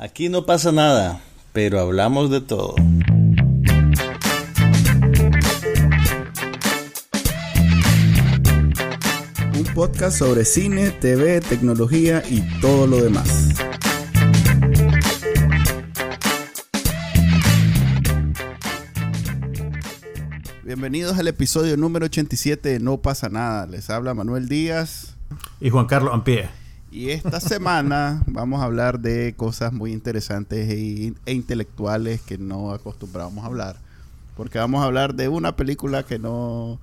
Aquí no pasa nada, pero hablamos de todo. Un podcast sobre cine, TV, tecnología y todo lo demás. Bienvenidos al episodio número 87 de No pasa nada. Les habla Manuel Díaz. Y Juan Carlos Ampie. Y esta semana vamos a hablar de cosas muy interesantes e, e, intelectuales que no acostumbramos a hablar. Porque vamos a hablar de una película que no.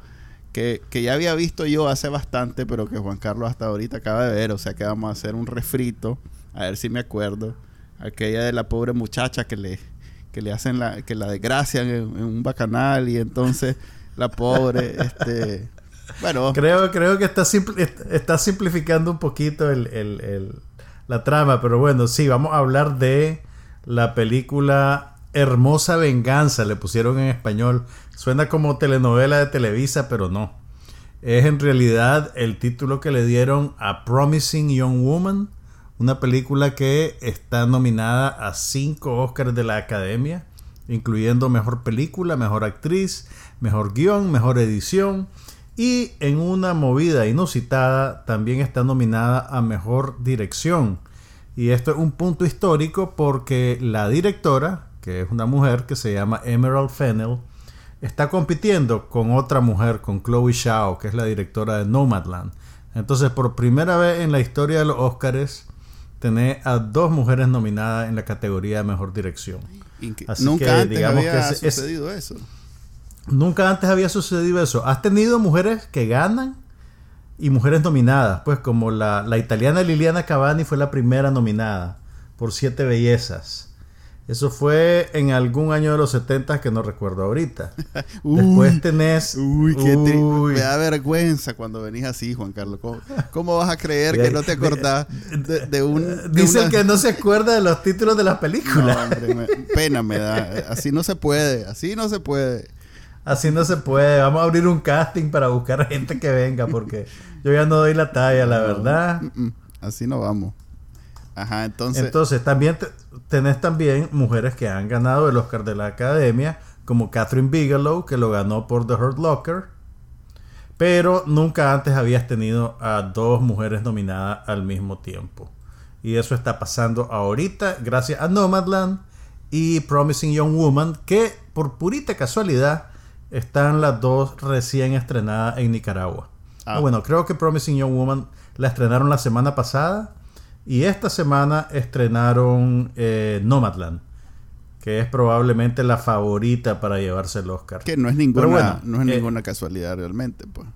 Que, que, ya había visto yo hace bastante, pero que Juan Carlos hasta ahorita acaba de ver. O sea que vamos a hacer un refrito. A ver si me acuerdo. Aquella de la pobre muchacha que le, que le hacen la, que la desgracian en, en un bacanal. Y entonces la pobre, este Creo, creo que está, está simplificando un poquito la trama, pero bueno, sí, vamos a hablar de la película Hermosa Venganza, le pusieron en español. Suena como telenovela de Televisa, pero no. Es en realidad el título que le dieron a Promising Young Woman, una película que está nominada a cinco Oscars de la Academia, incluyendo Mejor Película, Mejor Actriz, Mejor Guión, Mejor Edición y en una movida inusitada también está nominada a Mejor Dirección. Y esto es un punto histórico porque la directora, que es una mujer que se llama Emerald Fennell, está compitiendo con otra mujer, con Chloe Shao, que es la directora de Nomadland. Entonces, por primera vez en la historia de los Oscars, tenés a dos mujeres nominadas en la categoría de Mejor Dirección. nunca antes había sucedido eso. Nunca antes había sucedido eso. Has tenido mujeres que ganan y mujeres nominadas, pues como la, la italiana Liliana Cavani fue la primera nominada por Siete Bellezas. Eso fue en algún año de los 70 que no recuerdo ahorita. Después tenés. Uy, qué Me da vergüenza cuando venís así, Juan Carlos. ¿Cómo, vas a creer que no te acordás de, un. Dicen que no se acuerda de los títulos de las películas. pena me da. Así no se puede. Así no se puede. Así no se puede. Vamos a abrir un casting para buscar gente que venga porque yo ya no doy la talla, la verdad. Mm, mm, así no vamos. Ajá, entonces. Entonces, también tenés también mujeres que han ganado el Oscar de la Academia, como Catherine Bigelow, que lo ganó por The Hurt Locker. Pero nunca antes habías tenido a dos mujeres nominadas al mismo tiempo. Y eso está pasando ahorita gracias a Nomadland y Promising Young Woman, que por purita casualidad están las dos recién estrenadas en Nicaragua. Ah. Bueno, creo que Promising Young Woman la estrenaron la semana pasada y esta semana estrenaron eh, Nomadland, que es probablemente la favorita para llevarse el Oscar. Que no es ninguna, no es eh, ninguna casualidad realmente, pues.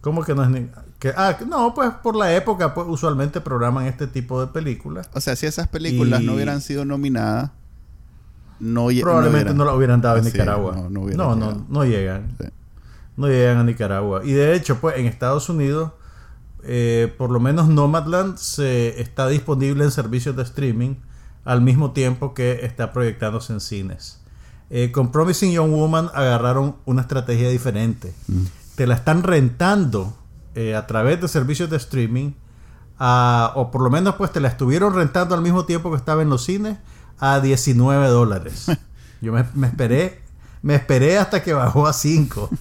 ¿Cómo que no es ninguna? ah, no, pues por la época, pues usualmente programan este tipo de películas. O sea, si esas películas no hubieran sido nominadas, no Probablemente no, lo hubieran dado en Nicaragua. No, no, no, llegan. No llegan a Nicaragua. Y de hecho, pues en Estados Unidos, eh, por lo menos Nomadland se está disponible en servicios de streaming al mismo tiempo que está proyectándose en cines. Eh, con Promising Young Woman agarraron una estrategia diferente. Mm. Te la están rentando eh, a través de servicios de streaming, o por lo menos pues te la estuvieron rentando al mismo tiempo que estaba en los cines a 19 dólares. Yo me, esperé, me esperé hasta que bajó a 5.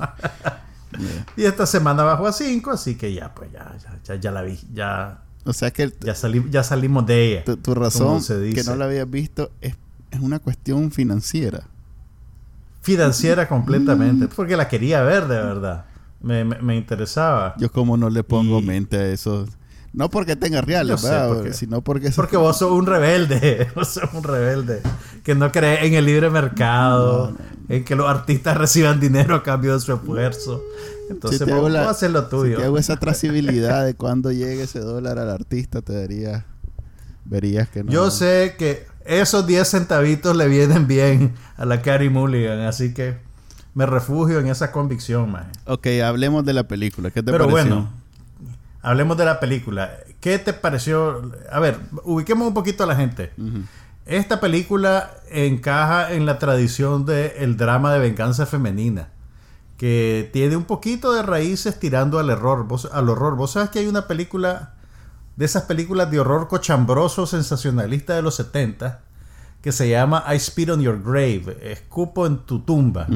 Y esta semana bajó a 5, así que ya, pues ya, ya, ya, la vi, ya. O sea que ya, ya salimos de ella. Tu, razón que no la habías visto es, es una cuestión financiera. Financiera completamente, porque la quería ver de verdad. Me, me, me interesaba. Yo como no le pongo mente a eso. No porque tenga reales, sino porque... Porque vos sos un rebelde, vos sos un rebelde, que no cree en el libre mercado, en que los artistas reciban dinero a cambio de su esfuerzo. Entonces vos, la, hacer lo tuyo. Si te hago esa trazabilidad de cuando llegue ese dólar al artista, te daría... Verías que no... Yo sé que esos 10 centavitos le vienen bien a la Carrie Mulligan, así que me refugio en esa convicción, man. Ok, hablemos de la película. ¿Qué te Pero bueno, hablemos de la película. ¿Qué te pareció? A ver, ubiquemos un poquito a la gente. Esta película encaja en la tradición del drama de venganza femenina, que tiene un poquito de raíces tirando al error, al horror. Vos sabes que hay una película de esas películas de horror cochambroso sensacionalista de los 70 que se llama I Spit on Your Grave, escupo en tu tumba.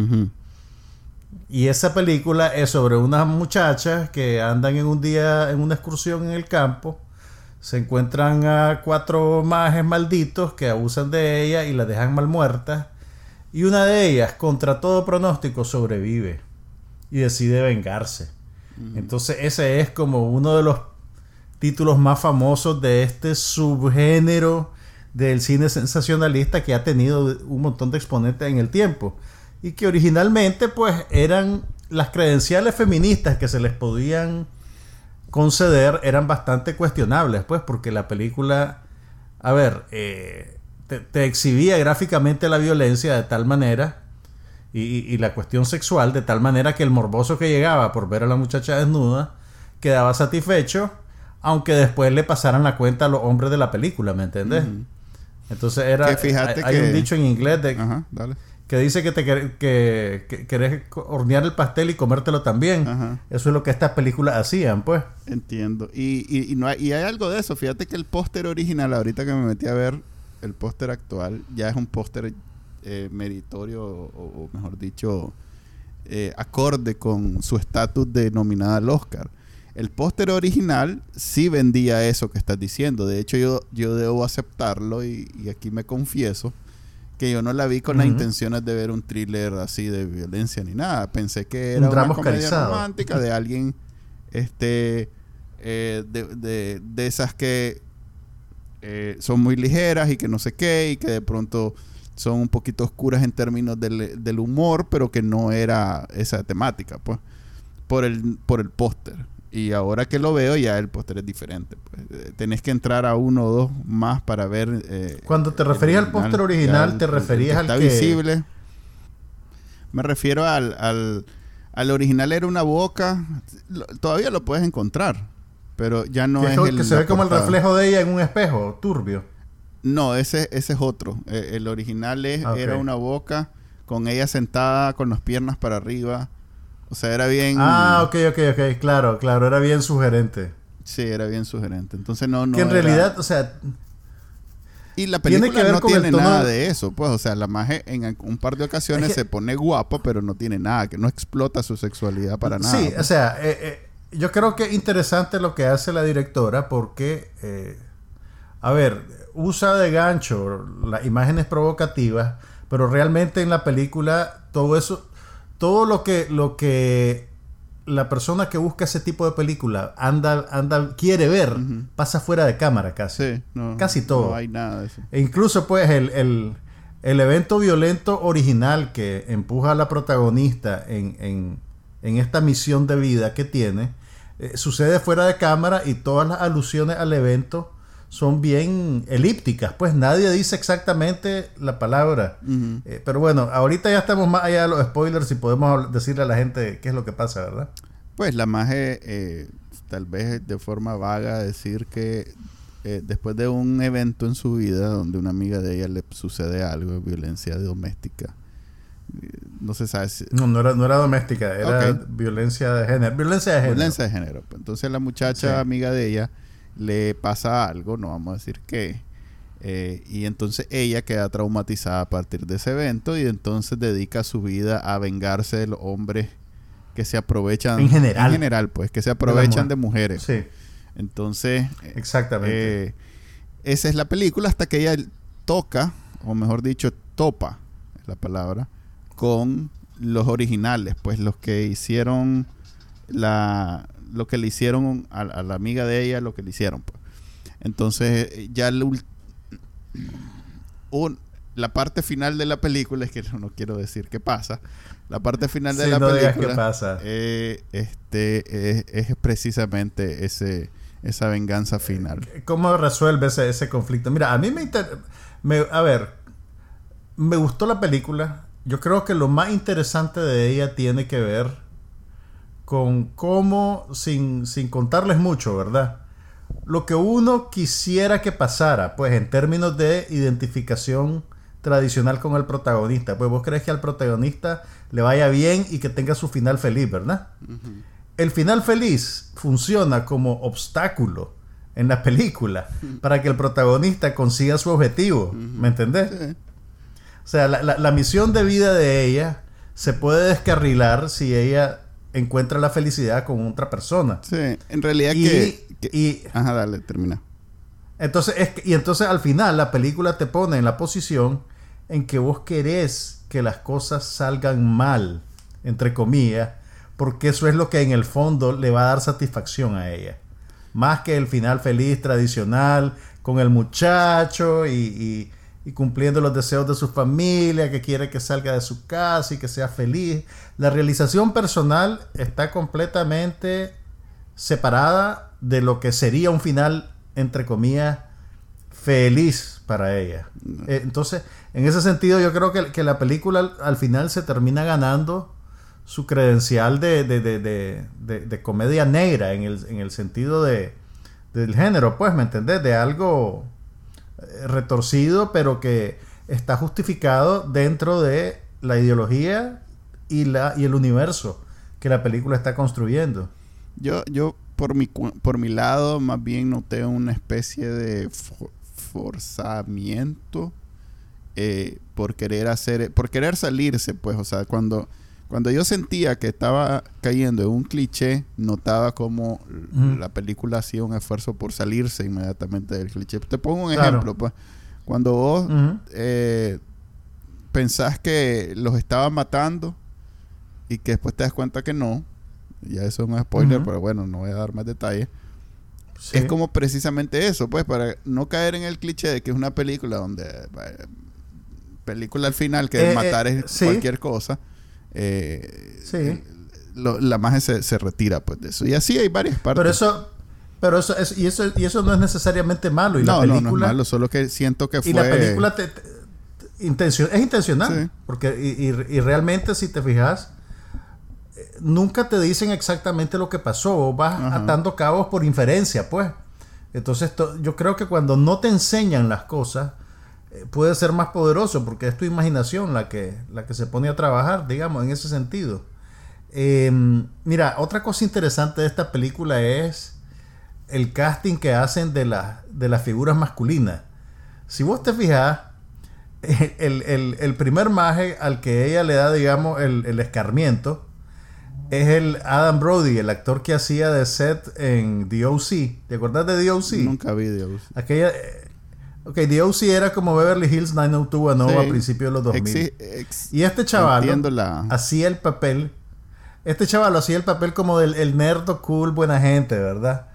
Y esa película es sobre unas muchachas que andan en un día en una excursión en el campo, se encuentran a cuatro majes malditos que abusan de ella y la dejan mal muerta, y una de ellas, contra todo pronóstico, sobrevive y decide vengarse. Entonces ese es como uno de los títulos más famosos de este subgénero del cine sensacionalista que ha tenido un montón de exponentes en el tiempo y que originalmente pues eran las credenciales feministas que se les podían conceder eran bastante cuestionables pues porque la película a ver eh, te, exhibía gráficamente la violencia de tal manera y, y, la cuestión sexual de tal manera que el morboso que llegaba por ver a la muchacha desnuda quedaba satisfecho aunque después le pasaran la cuenta a los hombres de la película ¿me entiendes? entonces era hay, un dicho en inglés de, Ajá, dale que dice que te que, querés hornear el pastel y comértelo también. Eso es lo que estas películas hacían, pues. Entiendo. Y, y, no hay, y hay algo de eso. Fíjate que el póster original, ahorita que me metí a ver el póster actual, ya es un póster eh, meritorio, o, mejor dicho, eh, acorde con su estatus de nominada al Oscar. El póster original sí vendía eso que estás diciendo. De hecho, yo, yo debo aceptarlo y, y aquí me confieso que yo no la vi con las intenciones de ver un thriller así de violencia ni nada. Pensé que era una comedia romántica de alguien este eh, de, de, esas que eh, son muy ligeras y que no sé qué y que de pronto son un poquito oscuras en términos del, del humor, pero que no era esa temática, pues, por el, por el póster. Y ahora que lo veo, ya el póster es diferente. Pues. Eh, tenés que entrar a uno o dos más para ver. Eh, Cuando te referías al póster original, te referías al que. Está visible. Me refiero al, al, al, original, era una boca. todavía lo puedes encontrar. Pero ya no es, el. Que se ve como el reflejo de ella en un espejo turbio. No, ese, ese es otro. Eh, el original es, ah, era una boca con ella sentada con las piernas para arriba o sea, era bien... Ah, ok, ok, ok, claro, claro, era bien sugerente. Sí, era bien sugerente. Entonces no... no que en realidad, o sea... Y la película tiene que no tiene nada de eso, pues, o sea, la magia en un par de ocasiones se pone guapa, pero no tiene nada, que no explota su sexualidad para nada. Sí, o pues. sea, eh, eh, yo creo que es interesante lo que hace la directora porque, eh, a ver, usa de gancho las imágenes provocativas, pero realmente en la película todo eso todo lo que, lo que la persona que busca ese tipo de película anda, anda, quiere ver, pasa fuera de cámara casi. casi todo. No hay nada de eso. E incluso, pues, el, el, evento violento original que empuja a la protagonista en, en, en esta misión de vida que tiene, eh, sucede fuera de cámara y todas las alusiones al evento son bien elípticas, pues nadie dice exactamente la palabra. Eh, pero bueno, ahorita ya estamos más allá de los spoilers y podemos decirle a la gente qué es lo que pasa, ¿verdad? Pues la magia, eh, tal vez de forma vaga, decir que eh, después de un evento en su vida donde una amiga de ella le sucede algo, violencia doméstica, no se sabe si... No, no era, no era doméstica, era violencia de género. Violencia de género. Violencia de género. Entonces la muchacha, amiga de ella, le pasa algo, no vamos a decir qué. Eh, y entonces ella queda traumatizada a partir de ese evento y entonces dedica su vida a vengarse de los hombres que se aprovechan. En general. En general, pues, que se aprovechan de, mujeres. Sí. Entonces. Exactamente. Eh, esa es la película hasta que ella toca, o mejor dicho, topa, es la palabra, con los originales, pues los que hicieron la, lo que le hicieron a, la amiga de ella, lo que le hicieron. Pues. Entonces, ya la parte final de la película, es que no, quiero decir qué pasa, la parte final de la película pasa. Eh, este, es, precisamente ese, esa venganza final. ¿Cómo resuelve ese, ese conflicto? Mira, a mí me, me... A ver, me gustó la película. Yo creo que lo más interesante de ella tiene que ver con cómo, sin, sin contarles mucho, ¿verdad? Lo que uno quisiera que pasara, pues en términos de identificación tradicional con el protagonista. Pues vos crees que al protagonista le vaya bien y que tenga su final feliz, ¿verdad? El final feliz funciona como obstáculo en la película para que el protagonista consiga su objetivo. ¿Me entendés? Sí. O sea, la, la- la misión de vida de ella se puede descarrilar si ella encuentra la felicidad con otra persona. Sí, en realidad Y, que, que- y Ajá, dale, termina. entonces, es que- y entonces al final la película te pone en la posición en que vos querés que las cosas salgan mal, entre comillas, porque eso es lo que en el fondo le va a dar satisfacción a ella. Más que el final feliz tradicional con el muchacho y, y- y cumpliendo los deseos de su familia, que quiere que salga de su casa y que sea feliz. La realización personal está completamente separada de lo que sería un final, entre comillas, feliz para ella. Eh, entonces, en ese sentido, yo creo que, que la película al, al final se termina ganando su credencial de, de, de, de- comedia negra en el, en el sentido de, del género, pues, ¿me entendés? De algo retorcido, pero que está justificado dentro de la ideología y, la, y el universo que la película está construyendo. Yo, yo por mi por mi lado, más bien noté una especie de fo- forzamiento eh, por querer hacer, por querer salirse, pues, o sea, cuando cuando yo sentía que estaba cayendo en un cliché, notaba como la película hacía un esfuerzo por salirse inmediatamente del cliché. Te pongo un Claro. ejemplo, pues, cuando vos eh, pensás que los estaba matando y que después te das cuenta que no, ya eso es un spoiler, pero bueno, no voy a dar más detalles. Sí. Es como precisamente eso, pues, para no caer en el cliché de que es una película donde, eh, película al final, que Eh, eh, matar es sí. cualquier cosa, eh, Sí. eh, lo- la magia se, se retira, pues, de eso. Y así hay varias partes. Pero eso, pero eso, es, y eso, y eso no es necesariamente malo. Y no, la no, película, no es malo, solo que siento que fue... y la película te, te- te- intencio- es intencional. Sí. Porque, y, y- y realmente, si te fijas, eh, nunca te dicen exactamente lo que pasó. Vos vas Ajá. atando cabos por inferencia, pues. Entonces, to- yo creo que cuando no te enseñan las cosas, puede ser más poderoso, porque es tu imaginación la que, la que se pone a trabajar, digamos, en ese sentido. Eh, mira, otra cosa interesante de esta película es el casting que hacen de, las de las figuras masculinas. Si vos te fijas, el, el- el primer maje al que ella le da, digamos, el, el escarmiento es el Adam Brody, el actor que hacía de Seth en The O.C. ¿Te acuerdas de The O.C.? Nunca vi Dios. Aquella... Ok, The O.C. era como Beverly Hills 90210 Sí. a principios de los 2000. Exi- ex- Y este chaval la... hacía el papel. Este chaval hacía el papel como del el nerdo cool, buena gente, ¿verdad?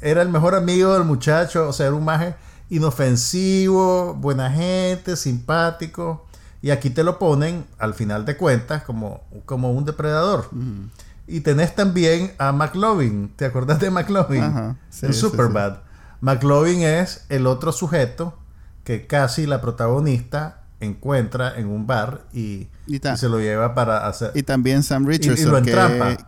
Era el mejor amigo del muchacho, o sea, era un maje inofensivo, buena gente, simpático. Y aquí te lo ponen, al final de cuentas, como, como un depredador. Y tenés también a McLovin. ¿Te acordás de McLovin? Ajá, sí, en sí, Superbad. McLovin es el otro sujeto que casi la protagonista encuentra en un bar y, Y ta- y se lo lleva para hacer. Y también Sam Richardson,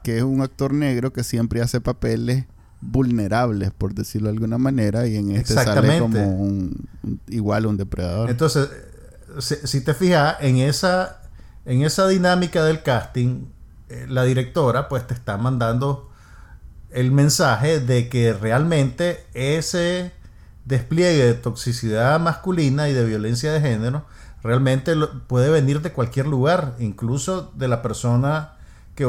que, es un actor negro que siempre hace papeles vulnerables, por decirlo de alguna manera, y en este sale como un, un- igual un depredador. Entonces, si, si te fijas en esa, en esa dinámica del casting, eh, la directora pues te está mandando el mensaje de que realmente ese despliegue de toxicidad masculina y de violencia de género realmente puede venir de cualquier lugar, incluso de la persona que,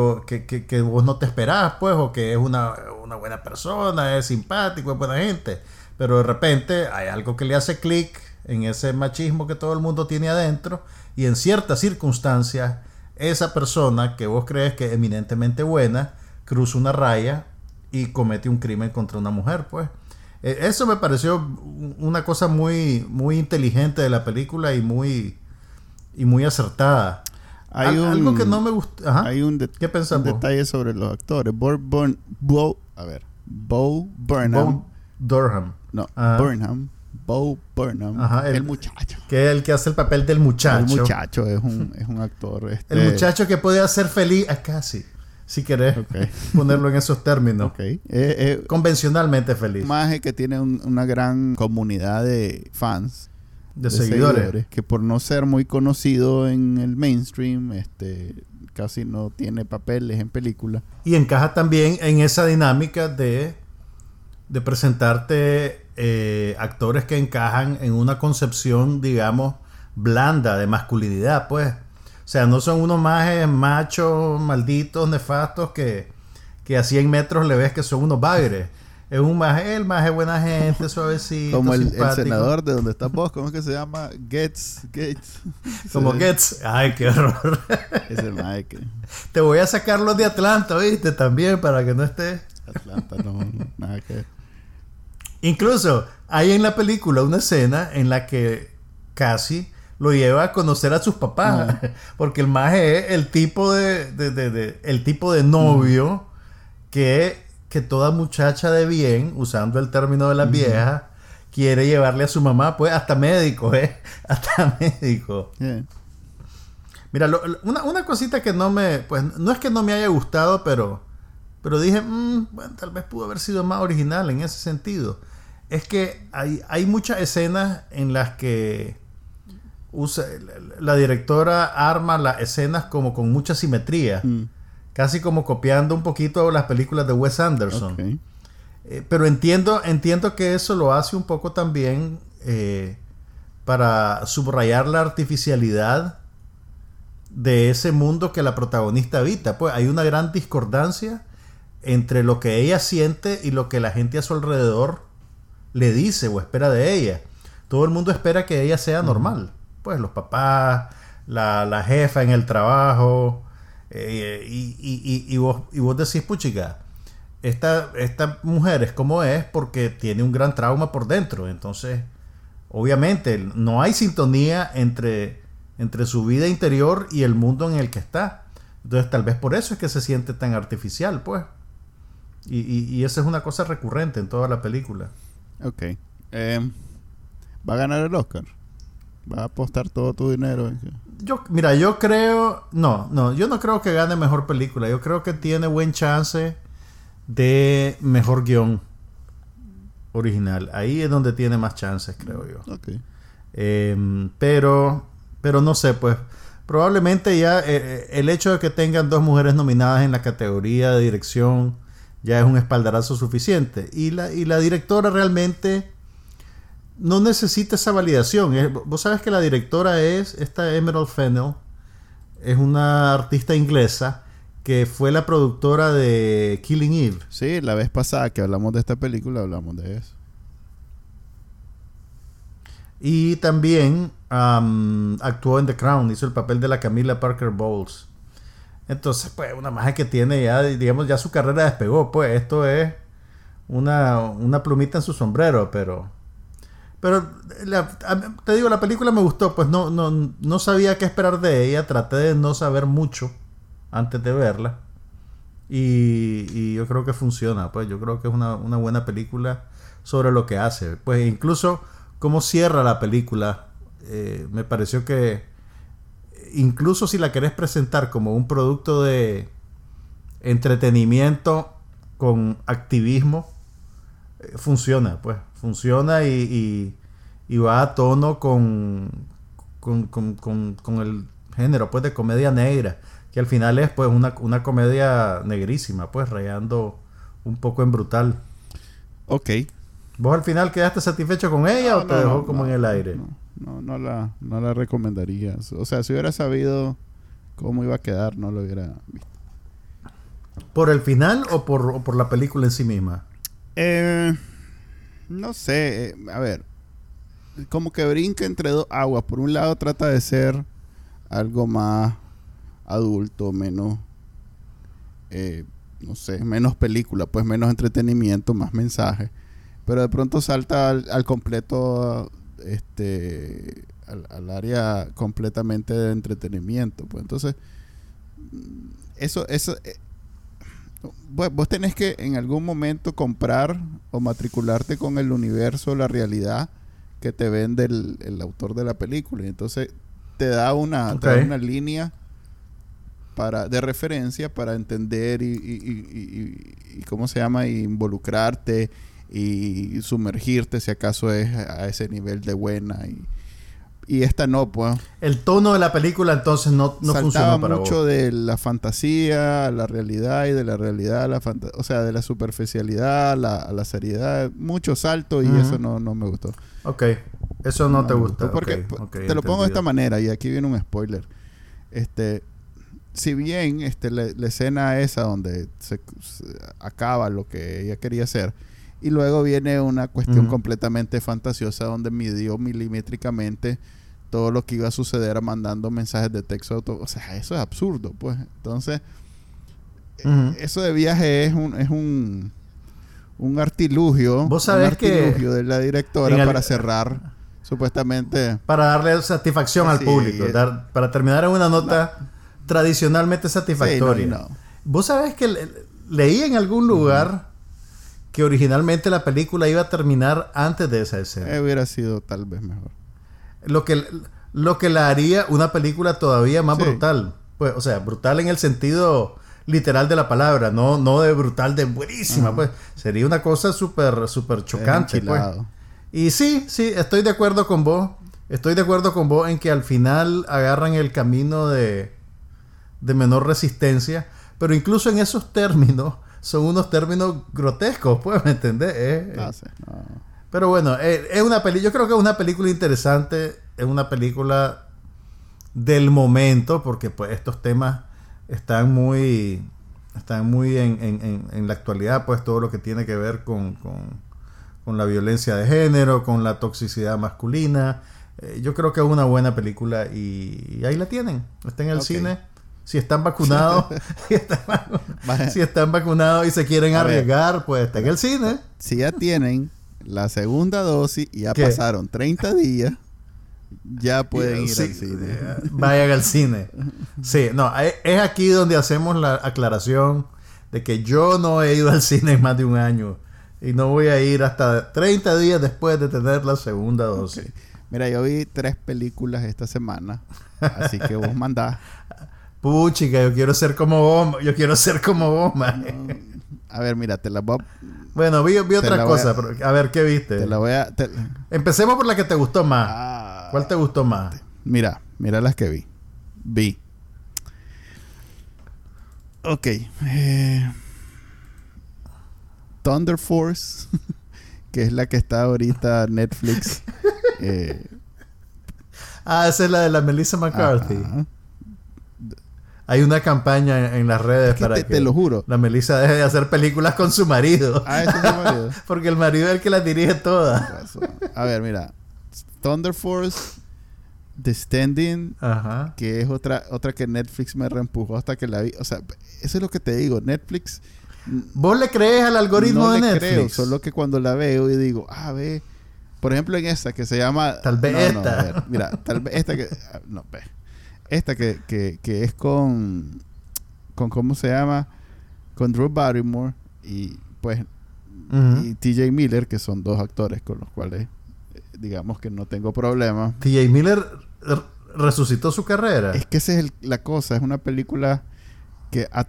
que- que vos no te esperás, pues, o que es una, una buena persona, es simpático, es buena gente, pero de repente hay algo que le hace clic en ese machismo que todo el mundo tiene adentro y en ciertas circunstancias esa persona que vos crees que es eminentemente buena cruza una raya y comete un crimen contra una mujer, pues. Eh, Eso me pareció un- una cosa muy, muy inteligente de la película y muy, y muy acertada. Hay Al- un- algo que no me gustó. Ajá. Hay un, de- ¿Qué un detalle sobre los actores. Bo, Burn- Bo- a ver, Bo Burnham. Bo Durham. no, Ajá. Burnham. Bo Burnham. Ajá, el, el- muchacho. Que es el que hace el papel del muchacho. El muchacho es un, es un actor. Este, El muchacho que puede hacer feliz a casi. Si querés ponerlo en esos términos. Eh, eh, Convencionalmente feliz. maje que tiene un- una gran comunidad de fans. de, seguidores. que por no ser muy conocido en el mainstream, este casi no tiene papeles en películas. Y encaja también en esa dinámica de de presentarte eh, actores que encajan en una concepción, digamos, blanda de masculinidad, pues. O sea, no son unos majes machos, malditos, nefastos que, que a 100 metros le ves que son unos bagres. Es un maje, el maje buena gente, suavecito. Como el, senador de donde estás vos, ¿cómo es que se llama? Gates. Gates. Como Sí, Gets. Ay, qué horror. Ese maje que. Te voy a sacar los de Atlanta, ¿viste? También para que no estés. Atlanta, no, nada que. Incluso hay en la película una escena en la que casi lo lleva a conocer a sus papás. Porque el maje es el tipo de, de- de- de- el tipo de novio que, que toda muchacha de bien, usando el término de las viejas, quiere llevarle a su mamá, pues hasta médico, ¿eh? Hasta médico. Yeah. Mira, lo- una, una cosita que no me, pues no es que no me haya gustado, pero, pero dije, "Mm, bueno, tal vez pudo haber sido más original en ese sentido. Es que hay, hay muchas escenas en las que usa, la, directora arma las escenas como con mucha simetría, Mm, casi como copiando un poquito las películas de Wes Anderson. Eh, pero entiendo, entiendo que eso lo hace un poco también eh, para subrayar la artificialidad de ese mundo que la protagonista habita. Pues hay una gran discordancia entre lo que ella siente y lo que la gente a su alrededor le dice o espera de ella. Todo el mundo espera que ella sea normal. Pues los papás, la, la jefa en el trabajo, eh, y, y- y- vos, y vos decís, puchica, esta, esta mujer es como es porque tiene un gran trauma por dentro. Entonces, obviamente, no hay sintonía entre, entre su vida interior y el mundo en el que está. Entonces, tal vez por eso es que se siente tan artificial, pues. Y, y, y esa es una cosa recurrente en toda la película. Ok. Em, ¿Va a ganar el Oscar? ¿Va a apostar todo tu dinero? que- Yo, mira, yo creo. No, no, yo no creo que gane mejor película. Yo creo que tiene buen chance de mejor guion original. Ahí es donde tiene más chances, creo yo. Ok. Eh, pero, pero no sé, pues probablemente ya eh, el hecho de que tengan dos mujeres nominadas en la categoría de dirección ya es un espaldarazo suficiente. Y la, y la directora realmente no necesita esa validación. Es- Vos sabes que la directora es esta Emerald Fennell, es una artista inglesa que fue la productora de Killing Eve. Sí, la vez pasada que hablamos de esta película, hablamos de eso. Y también am, actuó en The Crown, hizo el papel de la Camila Parker Bowles. Entonces, pues, una magia que tiene ya, digamos, ya su carrera despegó. Pues esto es una, una plumita en su sombrero, pero. Pero la- te digo, la película me gustó, pues no, no, no sabía qué esperar de ella, traté de no saber mucho antes de verla. Y, y yo creo que funciona, pues yo creo que es una, una buena película sobre lo que hace. Pues incluso cómo cierra la película, eh, me pareció que incluso si la querés presentar como un producto de entretenimiento con activismo, eh, funciona, pues funciona y, y- y va a tono con, con, con- con- con el género pues de comedia negra, que al final es pues una, una comedia negrísima, pues rayando un poco en brutal. Ok. ¿Vos al final quedaste satisfecho con ella o te No, dejó no, como en el aire? No, no, no la, no la recomendaría. O sea, si hubiera sabido cómo iba a quedar, no lo hubiera visto. ¿Por el final o por, o por la película en sí misma? Eh, no sé, eh, a ver, como que brinca entre dos aguas. Por un lado trata de ser algo más adulto, menos, eh, no sé, menos película, pues menos entretenimiento, más mensaje. Pero de pronto salta al, completo, este, al, al área completamente de entretenimiento. Pues entonces, mm, eso, eso, eh, vos, tenés que en algún momento comprar o matricularte con el universo, la realidad que te vende el, el autor de la película. Y entonces te da una, te da una línea para, de referencia para entender y, y- y- y- y- y cómo se llama, y involucrarte y sumergirte si acaso es a ese nivel de buena. Y, Y esta no, pues. El tono de la película entonces no, no Saltaba funcionó para mucho vos. de la fantasía a la realidad y de la realidad a la fantasía. O sea, de la superficialidad a la, a la seriedad. Mucho salto y eso no, no me gustó. Ok, eso no, te gusta. Porque te lo pongo de esta manera y aquí viene un spoiler. Este, si bien este, la, la escena esa donde se, se acaba lo que ella quería hacer y luego viene una cuestión completamente fantasiosa donde midió milimétricamente todo lo que iba a suceder mandando mensajes de texto. auto- O sea, eso es absurdo, pues. Entonces, eh, eso de viaje es un, es un, un artilugio. Vos sabés un que artilugio de la directora el- para cerrar supuestamente Para darle satisfacción al público, eh. dar- para terminar en una nota tradicionalmente satisfactoria. Sí, no. Vos sabés que le- leí en algún lugar que originalmente la película iba a terminar antes de esa escena. Eh, hubiera sido tal vez mejor. Lo que, lo que la haría una película todavía más Sí. brutal. Pues, o sea, brutal en el sentido literal de la palabra, no, no de brutal de buenísima, pues. Sería una cosa súper, súper chocante, pues. Y sí, sí, estoy de acuerdo con vos. Estoy de acuerdo con vos en que al final agarran el camino de, de menor resistencia. Pero incluso en esos términos, son unos términos grotescos, pues, ¿me entendés? Eh, No eh, sé, no. Pero bueno, eh, es una peli yo creo que es una película interesante, es una película del momento, porque pues estos temas están muy, están muy en, en- en- la actualidad, pues todo lo que tiene que ver con, con- con la violencia de género, con la toxicidad masculina. Eh, yo creo que es una buena película y, y ahí la tienen, está en el cine. Si están vacunados, si, están, si vacunados y se quieren arriesgar, pues está en el cine. Si ya tienen la segunda dosis y ya ¿Qué? pasaron 30 días, ya pueden ir Sí, al cine. eh, Vayan al cine. Sí, no, es es aquí donde hacemos la aclaración de que yo no he ido al cine en más de un año y no voy a ir hasta 30 días después de tener la segunda dosis. Mira, yo vi tres películas esta semana, así que vos mandás. Puchica, yo quiero ser como vos, yo quiero ser como vos, man. A ver, mira, te la voy a... Bueno, vi, vi otra cosa, a- pero a ver, ¿qué viste? Te la voy a te- Empecemos por la que te gustó más. Ah, ¿Cuál te gustó más? Mira, mira las que vi. Vi. Ok. eh, Thunder Force, que es la que está ahorita Netflix. eh, Ah, esa es la de la Melissa McCarthy. ajá. Hay una campaña en, en las redes Es que para te, que te lo juro. la Melissa deje de hacer películas con su marido. Ah, ese es mi marido. Porque el marido es el que las dirige todas. A ver, mira. Thunder Force, The Standing, Ajá. que es otra otra que Netflix me reempujó hasta que la vi. O sea, eso es lo que te digo. Netflix ¿Vos le crees al algoritmo no de le Netflix? creo, solo que cuando la veo y digo, ah, ve, por ejemplo en esta que se llama... Tal vez No, esta. ver, mira, tal vez esta que... ah, No, ve. Esta que, que, que es con... con ¿Cómo se llama? Con Drew Barrymore y pues... Ujú. Y TJ Miller, que son dos actores con los cuales eh, digamos que no tengo problema. TJ Miller resucitó su carrera. Es que esa es el- la cosa, es una película que a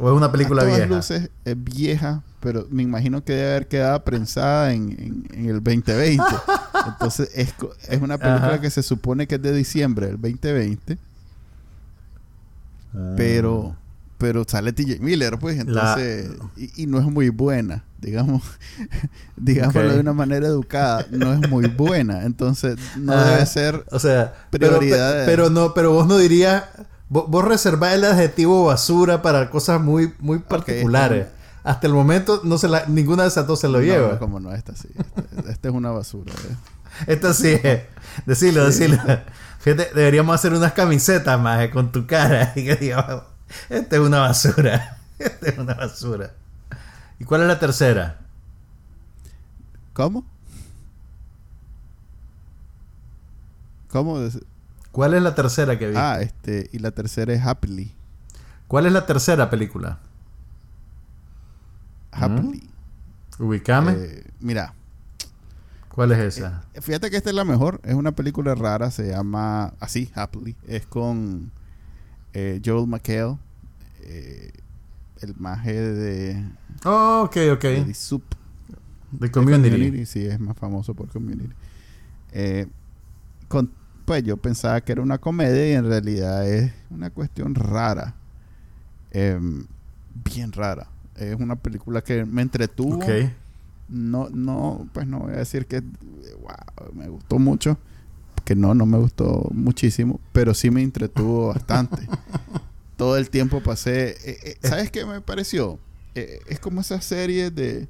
¿O es una película a todas vieja? luces es vieja, pero me imagino que debe haber quedado prensada en, en- en el 2020. Entonces es, es una película Ajá. que se supone que es de diciembre del 2020, Ah. pero pero sale TJ Miller, pues, La- entonces y, y no es muy buena, digamos, digámoslo de una manera educada, no es muy buena, entonces no Ah, debe ser O sea, pero, prioridades. pero no, pero vos no dirías, vos, vos reservás el adjetivo basura para cosas muy, muy particulares. Hasta el momento no se la, ninguna de esas dos se lo no, lleva. no, como no, esta sí, esta, esta es una basura. ¿eh? Esto sí es. Decilo, decilo. Fíjate, deberíamos hacer unas camisetas más con tu cara y que digamos, esta es una basura. Esta es una basura. ¿Y cuál es la tercera? ¿Cómo? ¿Cómo? ¿Cuál es la tercera que vi? Ah, este, y la tercera es Happily. ¿Cuál es la tercera película? Happily. Ubicame. Eh, mira, ¿Cuál es esa? fíjate que esta es la mejor. Es una película rara, se llama así, Happily. Es con eh, Joel McHale, eh, el maje de, Oh, ok, ok. de The Soup. De Community. sí, es más famoso por Community. Eh, con pues yo pensaba que era una comedia y en realidad es una cuestión rara. Em, bien rara. Es una película que me entretuvo. Ok. No, no, pues no voy a decir que wow, me gustó mucho. Que no, no me gustó muchísimo, pero sí me entretuvo bastante. Todo el tiempo pasé. eh, eh, ¿Sabes qué me pareció? Eh, es como esas series de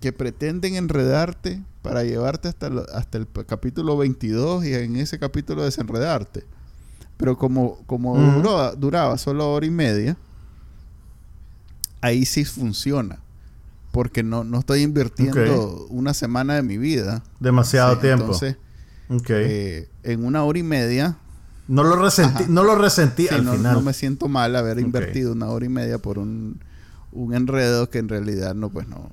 que pretenden enredarte para llevarte hasta, lo- hasta el capítulo 22 y en ese capítulo desenredarte. Pero como, como duró- duraba solo hora y media, ahí sí funciona. Porque no, no estoy invirtiendo una semana de mi vida. Demasiado Sí, tiempo. Entonces, ok. eh, en una hora y media, no lo resentí, ajá. no lo resentí sí, al no, final. no me siento mal haber invertido una hora y media por un, un enredo que en realidad no, pues no,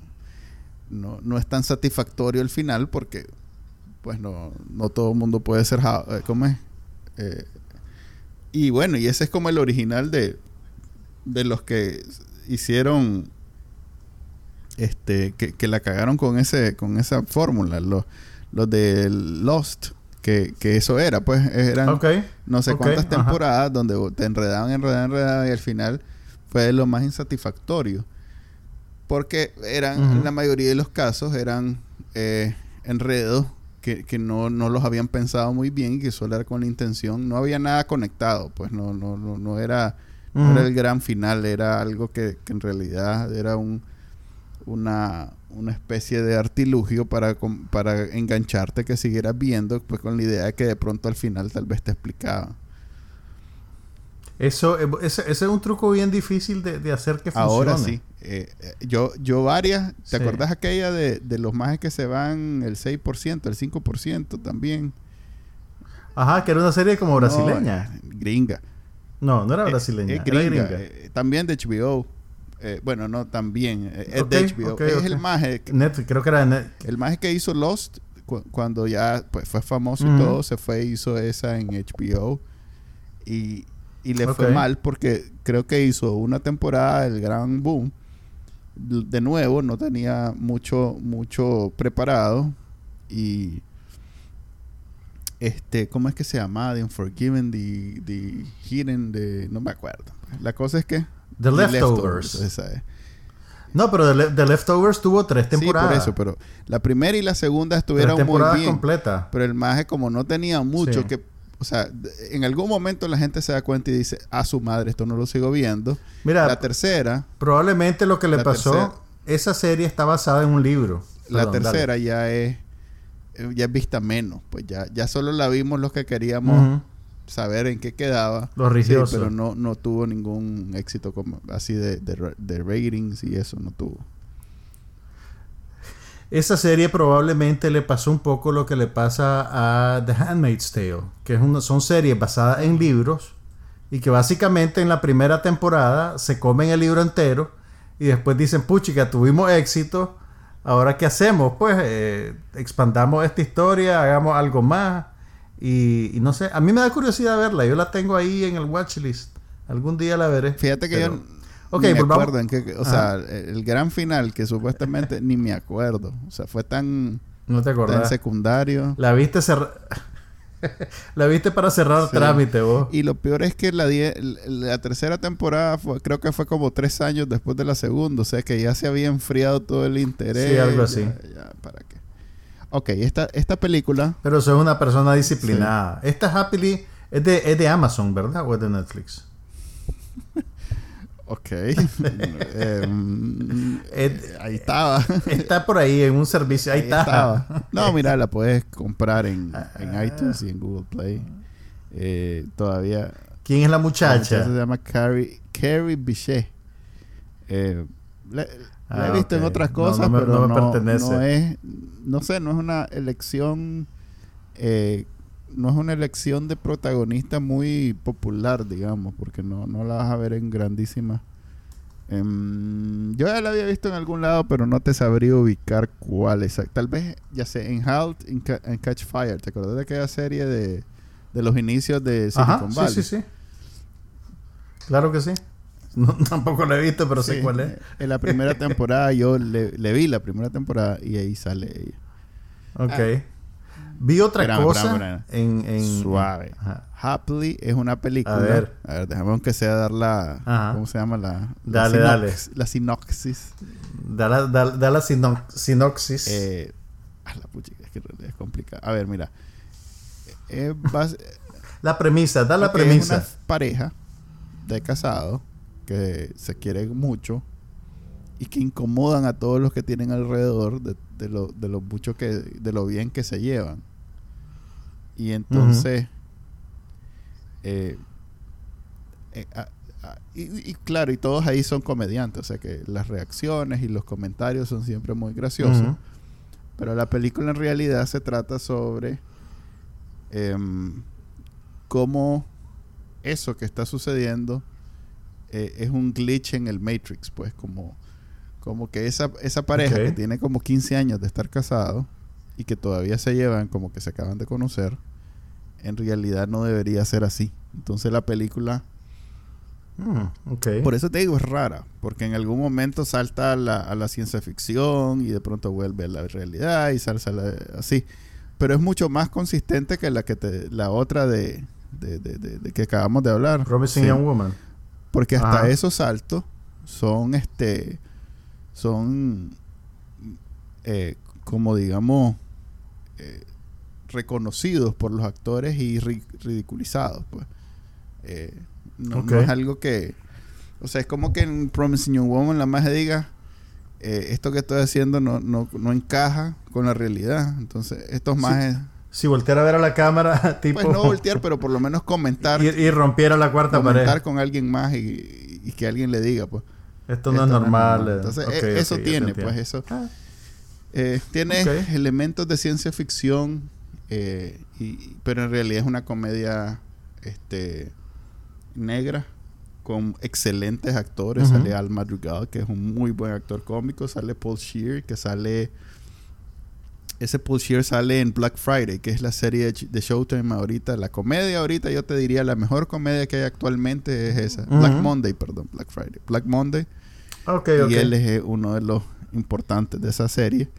no, no es tan satisfactorio al final porque pues no, no todo el mundo puede ser eh, ¿cómo es? Eh, y bueno, y ese es como el original de, de los que hicieron este que, que la cagaron con ese con esa fórmula los los de Lost que, que eso era pues eran no sé cuántas ajá. temporadas donde te enredaban, enredaban, enredaban y al final fue lo más insatisfactorio. Porque eran, en la mayoría de los casos, eran eh, enredos que, que no, no los habían pensado muy bien y que solo era con la intención. No había nada conectado, pues no, no, no, no era, no Ujú. era el gran final, era algo que, que en realidad era un una, una especie de artilugio para, para engancharte que siguieras viendo, pues con la idea de que de pronto al final tal vez te explicaba. Eso, eh, ese, ese es un truco bien difícil de, de hacer que funcione. Ahora sí. Eh, eh, yo, yo varias, ¿te Sí. acuerdas aquella de, de los majes que se van el 6%, el 5% también? Ajá, que era una serie como brasileña. No, gringa. No, no era Eh, brasileña. era gringa. también de HBO. Eh, bueno, no, también. eh, es de HBO. es el maje que- Netflix, creo que era de Net- El maje que hizo Lost, cu- cuando ya pues, fue famoso y todo, se fue e hizo esa en HBO. Y, y le fue mal porque creo que hizo una temporada del gran boom. De nuevo, no tenía mucho, mucho preparado. Y este, ¿cómo es que se llama? The Unforgiven, The, the Hidden, the, no me acuerdo. La cosa es que The Leftovers. esa es. No, pero The, Le- The Leftovers tuvo tres temporadas. Sí, por eso, pero la primera y la segunda Tres estuvieron muy temporadas bien. completas. Pero el maje como no tenía mucho Sí. que... O sea, en algún momento la gente se da cuenta y dice, a su madre, esto no lo sigo viendo. Mira, la tercera, probablemente lo que le pasó, tercera- esa serie está basada en un libro. la Perdón, dale. tercera ya es... eh, Ya es vista menos. Pues ya, ya solo la vimos los que queríamos. Saber en qué quedaba. Los Sí, religiosos. pero no, no tuvo ningún éxito como así de, de ratings y eso no tuvo. Esa serie probablemente le pasó un poco lo que le pasa a The Handmaid's Tale, que es una, son series basadas en libros y que básicamente en la primera temporada se comen el libro entero y después dicen, puchica, tuvimos éxito, ahora qué hacemos? Pues eh, expandamos esta historia, hagamos algo más y, y no sé, a mí me da curiosidad verla, yo la tengo ahí en el watchlist, algún día la veré. Fíjate que Pero- yo Ok, ni me acuerdo en. O sea, el, el gran final que supuestamente ni me acuerdo. O sea, fue tan... No te tan acordás. secundario. La viste La viste para cerrar Sí. trámite vos. Y lo peor es que la, die- la tercera temporada fue, creo que fue como tres años después de la segunda. O sea que ya se había enfriado todo el interés. Sí, algo así. Ya, ya, ¿para qué? Ok, esta, esta película... Pero soy una persona disciplinada. Esta Happily es de, es de Amazon, ¿verdad? ¿O es de Netflix? Ok. Em, Eh, ahí estaba. Está por ahí en un servicio. Ahí, Ahí estaba. No, mira, la puedes comprar en, Ah. en iTunes y en Google Play. Eh, todavía... ¿Quién es la La muchacha? muchacha se llama Carrie, Carrie Bichet. Eh, la, la Ah, he visto en otras cosas, no me- pero no no, me pertenece. no es, no sé, no es una elección, eh, no es una elección de protagonista muy popular, digamos, porque no, no la vas a ver en grandísima. Em, yo ya la había visto en algún lado, pero no te sabría ubicar cuál es. Tal vez, ya sé, en Halt, en, Ca- en Catch Fire. ¿Te acuerdas de aquella serie de, de los inicios de Silicon Ajá, Valley? sí, sí, sí. Claro que sí. No, tampoco la he visto, pero sé cuál es. eh, En la primera temporada yo le, le vi la primera temporada y ahí sale ella. Ok. Ah. Vi otra Espérame, cosa espérame, espérame. en, en- Suave. Ajá. Happily es una película. A ver. A ver, déjame aunque sea dar la. Ajá. ¿Cómo se llama? La. Dale, la dale. La sinopsis. Da la, da- da la sino- sinopsis. Eh, a la puchica, es que es complicado. A ver, mira. Eh, bas- la premisa, da la premisa. Es una pareja de casados que se quieren mucho y que incomodan a todos los que tienen alrededor de, de lo, de lo mucho que. de lo bien que se llevan. Y entonces. eh, eh, a- a- y, y claro, y todos ahí son comediantes, o sea que las reacciones y los comentarios son siempre muy graciosos. Pero la película en realidad se trata sobre em, cómo eso que está sucediendo eh, es un glitch en el Matrix, pues como, como que esa, esa pareja Ok. que tiene como 15 años de estar casado y que todavía se llevan como que se acaban de conocer, en realidad no debería ser así. Entonces la película Mm, ok. por eso te digo, es rara, porque en algún momento salta a la, a la ciencia ficción y de pronto vuelve a la realidad y salsa la- así. Pero es mucho más consistente que la que te, la otra de, de, de- de- de que acabamos de hablar. Promising Sí. Young Woman. Porque hasta Ajá. esos saltos son este son eh, como digamos eh, reconocidos por los actores y ri- ridiculizados pues. Eh, no, es algo que o sea es como que en Promising Young Woman la más diga eh, esto que estoy haciendo no, no, no encaja con la realidad. Entonces estos más Si volteara a ver a la cámara, tipo. pues no voltear pero por lo menos comentar y, y rompiera la cuarta comentar pared. con alguien más y, y que alguien le diga pues Esto no esto es normal. eh. Entonces, Ok, e- eso tiene, pues eso. Ah, eh, tiene elementos de ciencia ficción, eh, y, pero en realidad es una comedia este, negra con excelentes actores. Sale Al Madrigal, que es un muy buen actor cómico. Sale Paul Shear, que sale... Ese Paul Shear sale en Black Friday, que es la serie de Showtime ahorita. La comedia ahorita, yo te diría, la mejor comedia que hay actualmente es esa. Black. Monday, perdón, Black Friday. Black Monday Ok, ok. y él es eh, uno de los importantes de esa serie.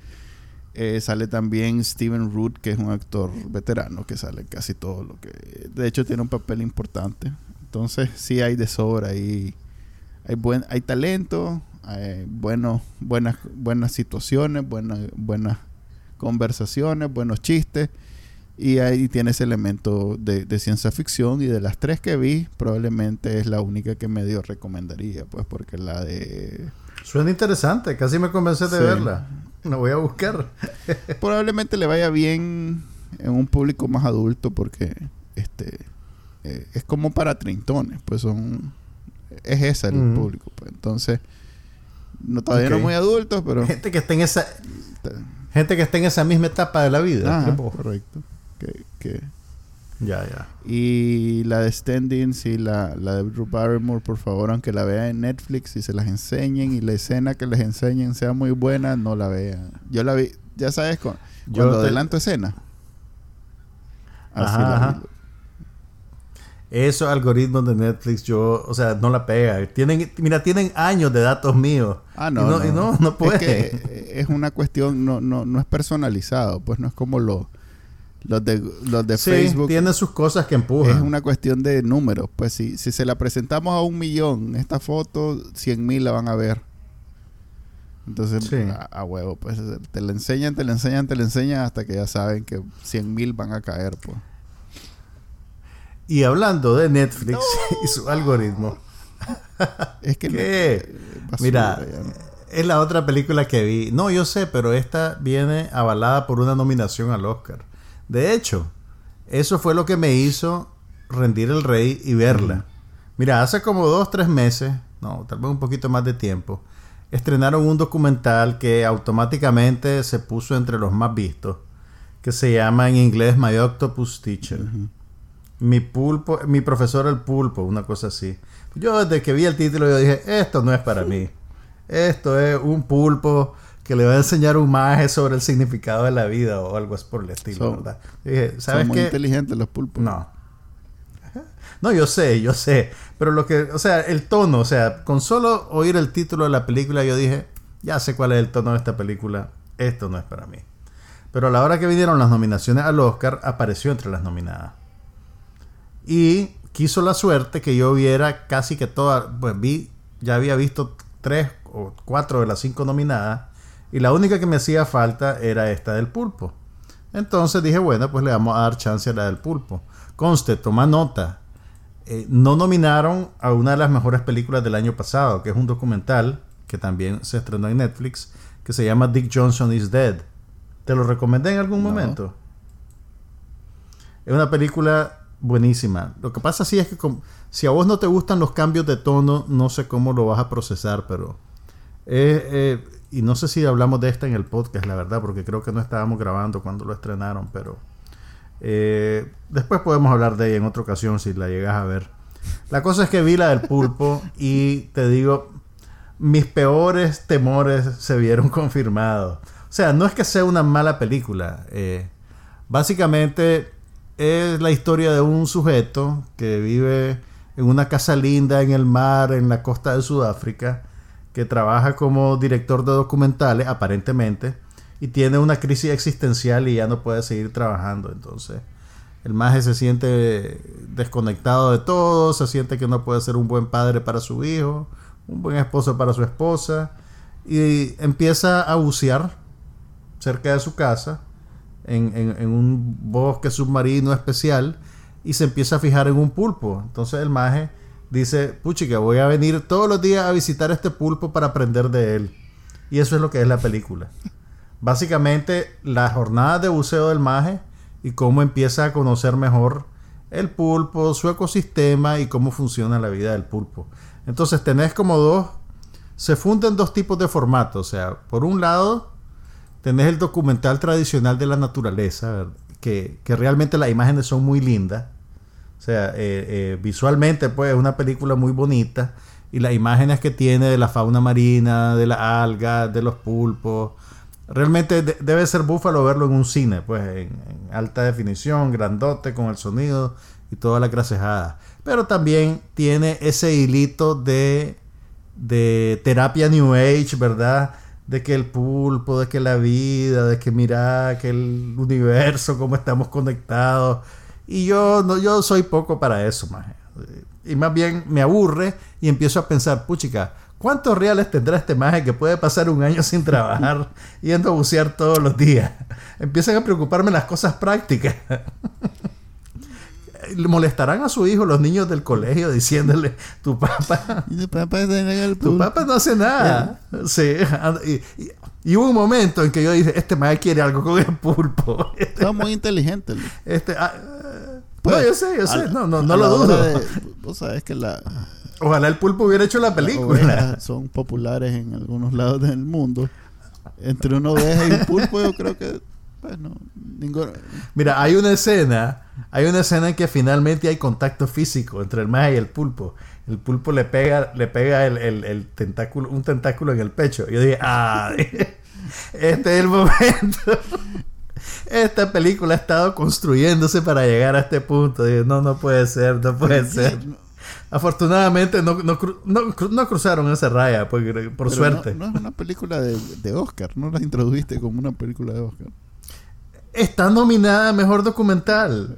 Eh, sale también Steven Root, que es un actor veterano que sale en casi todo lo que... De hecho, tiene un papel importante. Entonces, sí hay de sobra ahí. Hay, buen, hay talento, hay bueno, buenas, buenas situaciones, buenas, buenas conversaciones, buenos chistes. Y ahí tiene ese elemento de, de ciencia ficción. Y de las tres que vi, probablemente es la única que medio recomendaría. Pues porque la de Suena interesante. Casi me convencé de Sí. verla. La voy a buscar. probablemente le vaya bien en un público más adulto porque este eh, es como para treintones pues son es ese el Ujú. público pues. entonces no todavía no muy adultos pero Gente que está en esa. Gente que está en esa misma etapa de la vida. Ajá, correcto que, que- Ya, ya. y la de Standings y la, la de Drew Barrymore por favor aunque la vean en Netflix y se las enseñen y la escena que les enseñen sea muy buena no la vean yo la vi ya sabes con, Yo cuando te- adelanto escena así Ajá, la ajá. Esos algoritmos de Netflix, yo, o sea, no la pega. Tienen, mira, tienen años de datos míos. Ah, Y no, no, y no, no puede. Es que es una cuestión, no, no, no es personalizado, pues no es como los los de los de sí, Facebook. tiene sus cosas que empujan. Es una cuestión de números. Pues si, si se la presentamos a un millón, esta foto, cien mil la van a ver. Entonces, Sí. a, a huevo, pues te la enseñan, te la enseñan, te la enseñan hasta que ya saben que cien mil van a caer, pues. Y hablando de Netflix y su algoritmo, Es que ¿Qué? basura, mira, ya es la otra película que vi. No, yo sé, pero esta viene avalada por una nominación al Oscar. De hecho, eso fue lo que me hizo rendir el rey y verla. Mira, hace como dos, tres meses, no, tal vez un poquito más de tiempo, estrenaron un documental que automáticamente se puso entre los más vistos, que se llama en inglés My Octopus Teacher. Mi pulpo, mi profesor el pulpo, una cosa así. Yo desde que vi el título yo dije, esto no es para mí. Esto es un pulpo que le va a enseñar un maje sobre el significado de la vida o algo así por el estilo, Son- ¿verdad? Dije, ¿sabes Son muy qué? inteligentes los pulpos. No. No, yo sé, yo sé. Pero lo que, o sea, el tono, o sea, con solo oír el título de la película, yo dije, ya sé cuál es el tono de esta película. Esto no es para mí. Pero a la hora que vinieron las nominaciones al Oscar, apareció entre las nominadas. Y quiso la suerte que yo viera casi que todas, pues vi, ya había visto tres o cuatro de las cinco nominadas, y la única que me hacía falta era esta del pulpo. Entonces dije, bueno, pues le vamos a dar chance a la del pulpo. Conste, toma nota. Eh, no nominaron a una de las mejores películas del año pasado, que es un documental que también se estrenó en Netflix, que se llama Dick Johnson is Dead. ¿Te lo recomendé en algún momento? Es una película buenísima. Lo que pasa sí es que si a vos no te gustan los cambios de tono, no sé cómo lo vas a procesar, pero... Eh, y no sé si hablamos de esta en el podcast, la verdad, porque creo que no estábamos grabando cuando lo estrenaron, pero... Eh, después podemos hablar de ella en otra ocasión si la llegas a ver. La cosa es que vi la del pulpo y te digo, mis peores temores se vieron confirmados. O sea, no es que sea una mala película. Eh, básicamente es la historia de un sujeto que vive en una casa linda en el mar, en la costa de Sudáfrica, que trabaja como director de documentales, aparentemente, y tiene una crisis existencial y ya no puede seguir trabajando. Entonces, el maje se siente desconectado de todo, se siente que no puede ser un buen padre para su hijo, un buen esposo para su esposa, y empieza a bucear cerca de su casa, en, un bosque submarino especial, y se empieza a fijar en un pulpo. Entonces el maje dice, puchica, voy a venir todos los días a visitar este pulpo para aprender de él. Y eso es lo que es la película. Básicamente, la jornada de buceo del maje y cómo empieza a conocer mejor el pulpo, su ecosistema y cómo funciona la vida del pulpo. Entonces tenés como dos, se funden dos tipos de formatos. O sea, por un lado, tenés el documental tradicional de la naturaleza, que, realmente las imágenes son muy lindas. O sea, eh, eh, visualmente, pues es una película muy bonita. Y las imágenes que tiene de la fauna marina, de las algas, de los pulpos. Realmente debe ser búfalo verlo en un cine, pues en, en, alta definición, grandote, con el sonido y toda la grasejada. Pero también tiene ese hilito de, de terapia New Age, ¿verdad? De que el pulpo, de que la vida, de que mira, que el universo, cómo estamos conectados. Y yo, no, yo soy poco para eso, más. Y más bien me aburre y empiezo a pensar, puchica, ¿cuántos reales tendrá este maje que puede pasar un año sin trabajar yendo a bucear todos los días? Empiezan a preocuparme las cosas prácticas. molestarán a su hijo los niños del colegio diciéndole tu papá tu papá, tu papá no hace nada sí y, hubo un momento en que yo dije este maestro quiere algo con el pulpo está muy inteligente este ah, pues, no yo sé yo sé. no no, no lo dudo. vos sabes que la ojalá el pulpo hubiera hecho la película. son populares en algunos lados del mundo. Entre una oveja y un pulpo yo creo que bueno, Mira, hay una escena, hay una escena en que finalmente hay contacto físico entre el maje y el pulpo. El pulpo le pega, le pega el, tentáculo, un tentáculo en el pecho. Yo dije, ah, este es el momento. Esta película ha estado construyéndose para llegar a este punto. no, no puede ser, no puede ser. Afortunadamente no, no, cruzaron esa raya, por, por suerte. No, es una película de, de Oscar, no la introdujiste como una película de Oscar está nominada a Mejor Documental.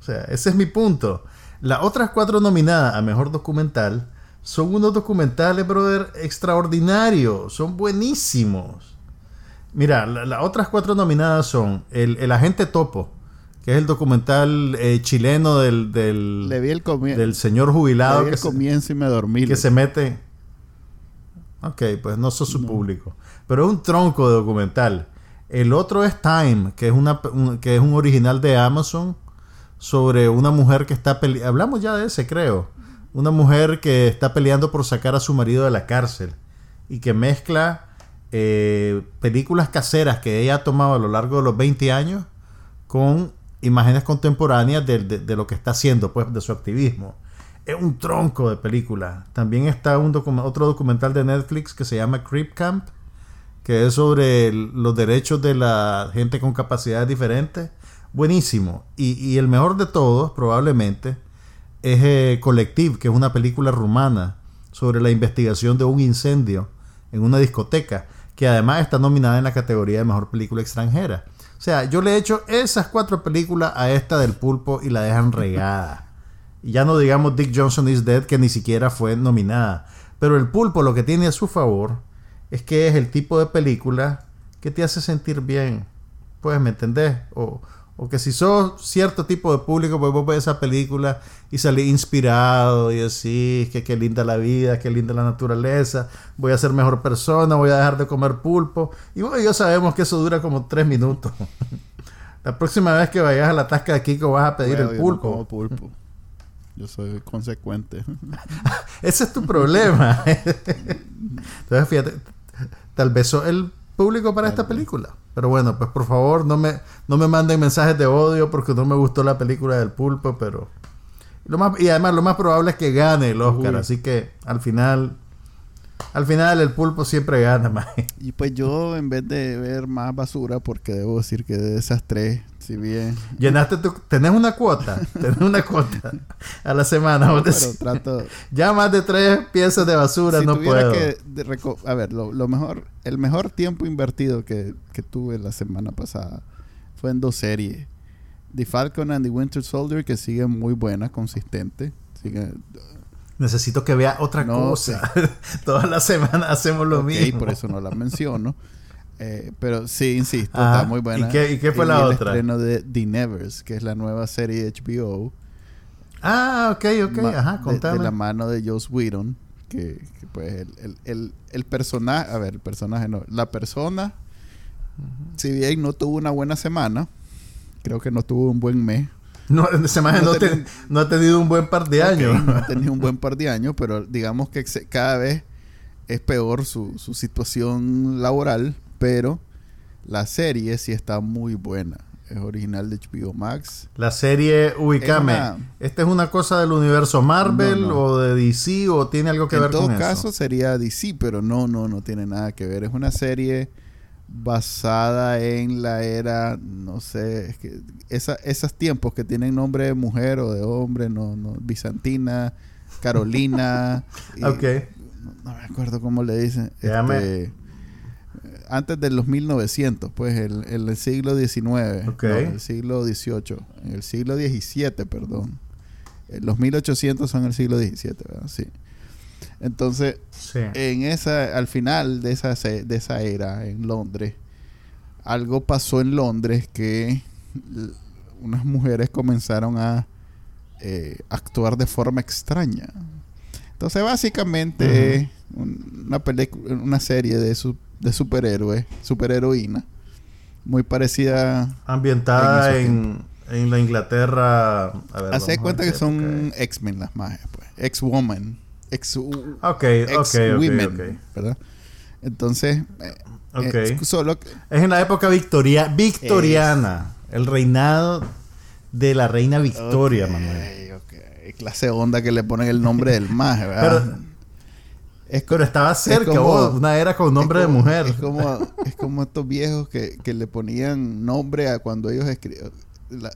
O sea, ese es mi punto. Las otras cuatro nominadas a Mejor Documental son unos documentales, brother, extraordinarios. Son buenísimos. Mira, las otras cuatro nominadas son el, Agente Topo, que es el documental eh, chileno del, del, del señor jubilado. que comienzo y me dormí. Que se mete... Ok, pues no sos su público. Pero es un tronco de documental. El otro es Time, que es, una, un, que es un original de Amazon sobre una mujer que está peleando. Hablamos ya de ese, creo. Una mujer que está peleando por sacar a su marido de la cárcel y que mezcla eh, películas caseras que ella ha tomado a lo largo de los 20 años con imágenes contemporáneas de, de, lo que está haciendo, pues, de su activismo. Es un tronco de película. También está un otro documental de Netflix que se llama Creep Camp, que es sobre los derechos de la gente con capacidades diferentes. Buenísimo. Y, el mejor de todos, probablemente, es eh, Collective, que es una película rumana sobre la investigación de un incendio en una discoteca, que además está nominada en la categoría de mejor película extranjera. O sea, yo le he hecho esas cuatro películas a esta del pulpo y la dejan regada. Y ya no digamos Dick Johnson is Dead, que ni siquiera fue nominada. Pero el pulpo lo que tiene a su favor es que es el tipo de película que te hace sentir bien. Pues, ¿me entendés? O, o que si sos cierto tipo de público, pues vos ves esa película y salís inspirado y decís que qué linda la vida, qué linda la naturaleza, voy a ser mejor persona, voy a dejar de comer pulpo. Y vos y yo sabemos que eso dura como tres minutos. la próxima vez que vayas a la tasca de Kiko vas a pedir Bueno, el yo no pulpo. como pulpo. Yo soy consecuente. Ese es tu problema. Entonces, fíjate, tal vez el público para esta película. Pero bueno, pues por favor, no me, no me manden mensajes de odio porque no me gustó la película del pulpo, pero... Lo más, y además lo más probable es que gane el Oscar, Uy. así que al final... Al final el pulpo siempre gana, maje. y pues yo, en vez de ver más basura, porque debo decir que de esas tres, si bien... Llenaste tu... Tenés una cuota. Tenés una cuota a la semana. pero decís. trato... Ya más de tres piezas de basura si no puedo. que de reco- a ver lo, lo mejor el mejor tiempo invertido que, que tuve la semana pasada fue en dos series The Falcon and the Winter Soldier que sigue muy buena consistente sigue Necesito que vea otra No, cosa. Todas las semanas hacemos lo ok, mismo. por eso no la menciono Eh, pero sí insisto Ajá. está muy buena ¿Y qué- y qué fue la el otra? estreno de The Nevers que es la nueva serie de HBO Ah, ok, ok. Ajá, de- contame. De, la mano de Joss Whedon. Que, que, pues el, el, el, el personaje, a ver, el personaje no, la persona, si bien no tuvo una buena semana, creo que no tuvo un buen mes. No, No no, ha tenido un buen par de años. no ha tenido un buen par de años, pero digamos que cada vez es peor su, su situación laboral, pero la serie sí está muy buena. Es original de HBO Max. La serie, ubicame. Es una- ¿Esta es una cosa del universo Marvel No, no. o de DC o tiene algo que en ver todo con caso eso? sería DC, pero no, no, no tiene nada que ver. Es una serie basada en la era, no sé, es que esa, esos tiempos que tienen nombre de mujer o de hombre, no, no, Bizantina, Carolina. y- Ok. no, no me acuerdo cómo le dicen. Déjame- este, antes de los 1900, pues el, el, el siglo XIX, Ok. no, el siglo XVIII, en el siglo XVII, perdón. Eh, Los 1800 son el siglo XVII, ¿verdad? Sí. Entonces, Sí. en esa, al final de esa, de esa era en Londres, algo pasó en Londres que unas mujeres comenzaron a eh, actuar de forma extraña. Entonces, básicamente, Ujú. es un- una película, una serie de, su- de superhéroes, superheroína, muy parecida. Ambientada en en, en la Inglaterra. A ver, Hace vamos a cuenta que son. X-Men las majes, pues. Ex-woman. Ex, Ok, ok, ex ok, women, ok. ¿verdad? Entonces, eh, Ok. eh, solo Es en la época victoria, victoriana. El reinado de la reina Victoria, Manuel. Clase onda que le ponen el nombre del maje, ¿verdad? Pero- es, co- Pero estaba cerca, como- vos, una era con nombre es como- de mujer. Es como, es como estos viejos que, que le ponían nombre a cuando ellos escribían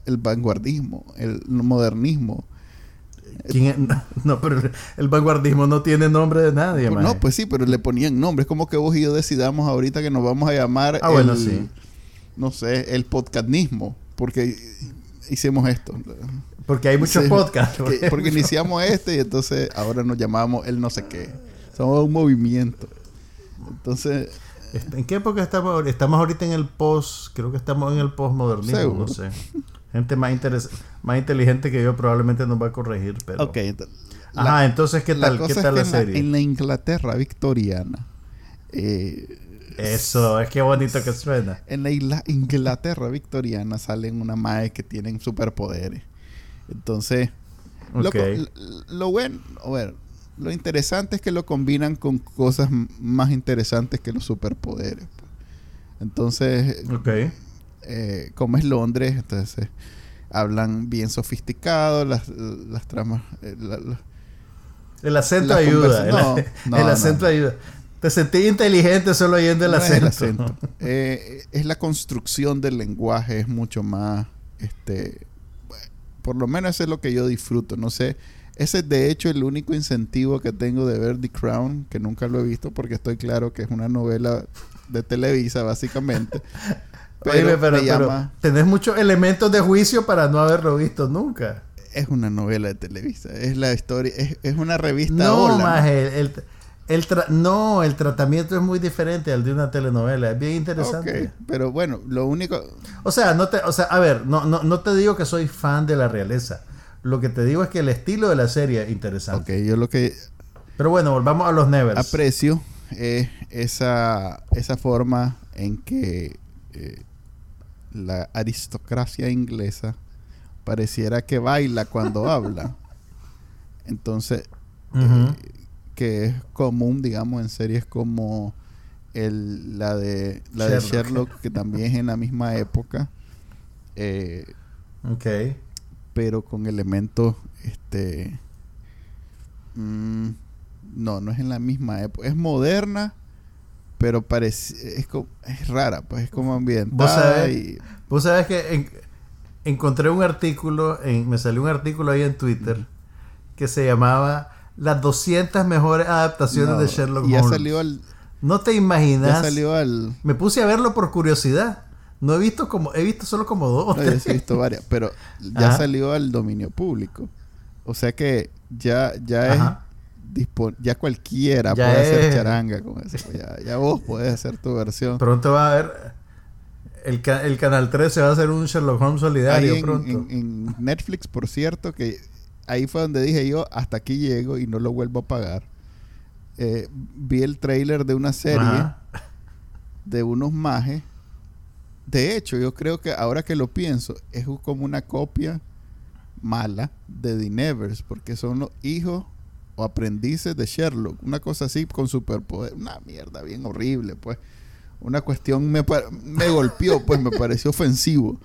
el vanguardismo, el modernismo. No, pero el vanguardismo no tiene nombre de nadie, Pues no, pues sí, pero le ponían nombre. Es como que vos y yo decidamos ahorita que nos vamos a llamar Ah, bueno, sí. no sé, el podcastismo. Porque hicimos esto. Porque hay muchos Sí, podcasts. que- por porque iniciamos este y entonces ahora nos llamamos el no sé qué. Somos un movimiento. Entonces, Este, ¿En qué época estamos? Estamos ahorita en el post, creo que estamos en el postmodernismo, no sé. Gente más interes- más inteligente que yo probablemente nos va a corregir, pero... ok. Ajá, entonces, ¿qué la tal? cosa ¿Qué es tal que la serie? En la Inglaterra victoriana, eh, Eso, es que bonito que suena. en la isla- Inglaterra victoriana salen una mae que tienen superpoderes. Entonces, lo, bueno, a ver, lo interesante es que lo combinan con cosas más interesantes que los superpoderes. Entonces, Ok. Eh, como es Londres, entonces hablan bien sofisticado, las, las tramas, eh, la- la- El acento ayuda. El, no, el no, acento no. ayuda. Te sentí inteligente solo oyendo el no es acento. el acento. Eh, es la construcción del lenguaje, es mucho más, este, por lo menos eso es lo que yo disfruto. No sé, ese es de hecho el único incentivo que tengo de ver The Crown, que nunca lo he visto porque estoy claro que es una novela de Televisa básicamente. Pero, Oíme, pero, me pero llama- tenés muchos elementos de juicio para no haberlo visto nunca. Es una novela de Televisa. Es la historia. Es, es una revista. No, Hola, maje, el, el tra- no, el tratamiento es muy diferente al de una telenovela. Es bien interesante. Pero bueno, lo único. O sea, no te, o sea, a ver, no, no, no te digo que soy fan de la realeza. Lo que te digo es que el estilo de la serie es interesante. Ok, yo lo que Pero bueno, volvamos a los Nevers. aprecio es esa, esa forma en que eh, la aristocracia inglesa pareciera que baila cuando habla. Entonces, Ujú. que es común, digamos, en series como el, la de la de Sherlock. Sherlock, que también es en la misma época, eh, Ok. pero con elementos, este, mm, no, no es en la misma época, es moderna, pero parece, es, co- es rara, pues es como ambientada Vos sabés- y Vos sabés que en- encontré un artículo, en- me salió un artículo ahí en Twitter que se llamaba Las 200 mejores adaptaciones no, de Sherlock y ya Holmes. salió al, no te ya imaginas. salió al, Me puse a verlo por curiosidad. No he visto como, he visto solo como dos. No, yo he visto varias, pero ya Ajá. salió al dominio público. O sea que ya, ya Ajá. es ya cualquiera Ya puede hacer charanga con eso. Ya, ya vos podés hacer tu versión. Pronto va a haber. El, ca- el canal 13 va a hacer un Sherlock Holmes solidario en, pronto. en- en Netflix, por cierto, que ahí fue donde dije yo, hasta aquí llego y no lo vuelvo a pagar. Eh, vi el trailer de una serie Ajá. de unos majes. De hecho, yo creo que ahora que lo pienso, es como una copia mala de The Nevers, porque son los hijos o aprendices de Sherlock. Una cosa así con superpoder. Una mierda bien horrible, pues. Una cuestión me, me golpeó, pues me pareció ofensivo.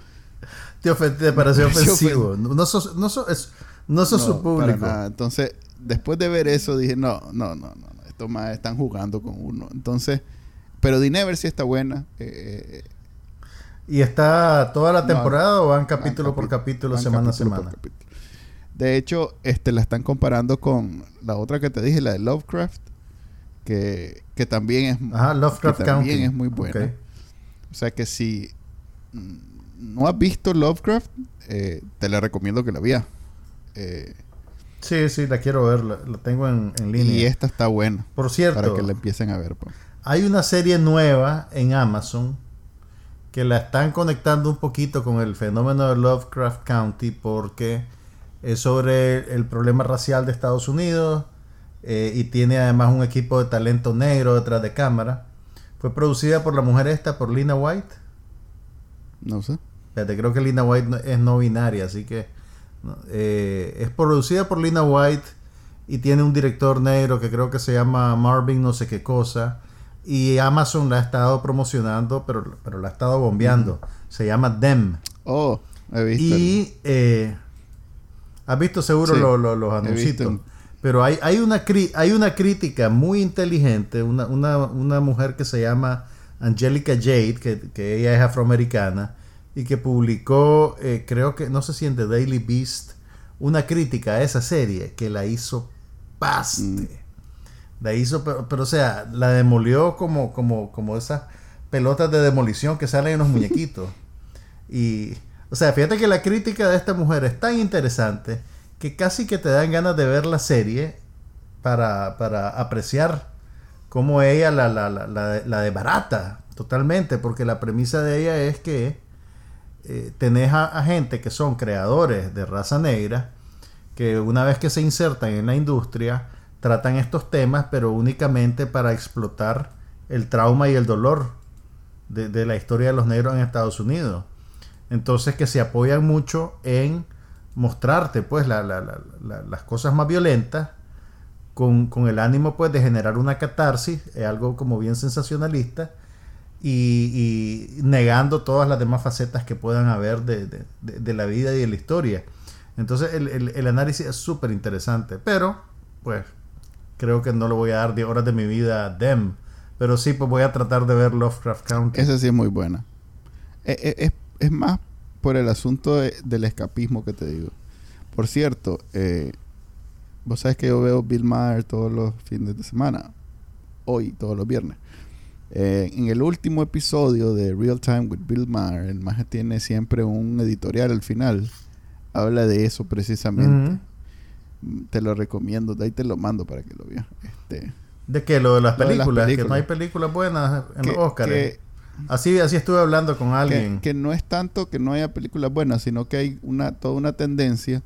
Te, ofen- te pareció ofensivo. No, no sos, no sos, es- no sos su No, para público. nada. Entonces, después de ver eso, dije, no, no, no, no, no, estos más están jugando con uno. Entonces, pero The sí está buena. Eh, eh, ¿Y está toda la No, temporada o van van capítulo por capítulo, semana a por semana? capítulo. De hecho, este la están comparando con la otra que te dije, la de Lovecraft, que, que también es Ajá, Lovecraft que también County. es muy buena. O sea que si mm, no has visto Lovecraft, eh, te la recomiendo que la veas. Eh, Sí, sí, la quiero ver, la, la tengo en, en línea. y esta está buena Por cierto, para que la empiecen a ver. pues. hay una serie nueva en Amazon que la están conectando un poquito con el fenómeno de Lovecraft County porque es sobre el problema racial de Estados Unidos eh, y tiene además un equipo de talento negro detrás de cámara. Fue producida por la mujer esta, por Lina White. No sé. Espérate, creo que Lina White no- es no binaria, así que eh, es producida por Lina White y tiene un director negro que creo que se llama Marvin no sé qué cosa y Amazon la ha estado promocionando, pero, pero la ha estado bombeando. Se llama Them. Oh, he visto. Y eh, has visto seguro Sí, los anuncios. Pero hay, hay, una cri- hay una crítica muy inteligente, una, una, una mujer que se llama Angelica Jade, que, que ella es afroamericana, y que publicó, eh, creo que, no sé si en The Daily Beast, una crítica a esa serie que la hizo paste. Mm. La hizo, pero, pero, o sea, la demolió como, como, como esas pelotas de demolición que salen en los muñequitos. Y, o sea, fíjate que la crítica de esta mujer es tan interesante que casi que te dan ganas de ver la serie para, para apreciar cómo ella la, la, la, la, desbarata totalmente, porque la premisa de ella es que eh, tenés a, a gente que son creadores de raza negra, que una vez que se insertan en la industria, tratan estos temas, pero únicamente para explotar el trauma y el dolor de, de la historia de los negros en Estados Unidos. Entonces que se apoyan mucho en mostrarte pues la- la- la- la- las cosas más violentas con, con el ánimo pues de generar una catarsis, algo como bien sensacionalista y, negando todas las demás facetas que puedan haber de, de- la vida y de la historia. Entonces el, el- el análisis es súper interesante, pero pues creo que no le voy a dar 10 horas de mi vida a Dem, pero sí pues voy a tratar de ver Lovecraft County. Esa sí es muy buena. Eh, eh, Es, es más por el asunto de- del escapismo que te digo. Por cierto, eh, vos sabes que yo veo Bill Maher todos los fines de semana. Hoy, todos los viernes. Eh, en el último episodio de Real Time with Bill Maher, el Maher tiene siempre un editorial al final. Habla de eso precisamente. Te lo recomiendo, de ahí te lo mando para que lo veas. Este, ¿De qué? Lo de las, películas, que no hay películas buenas en los Oscars. Así, así estuve hablando con alguien. Que, no es tanto que no haya películas buenas, sino que hay una toda una tendencia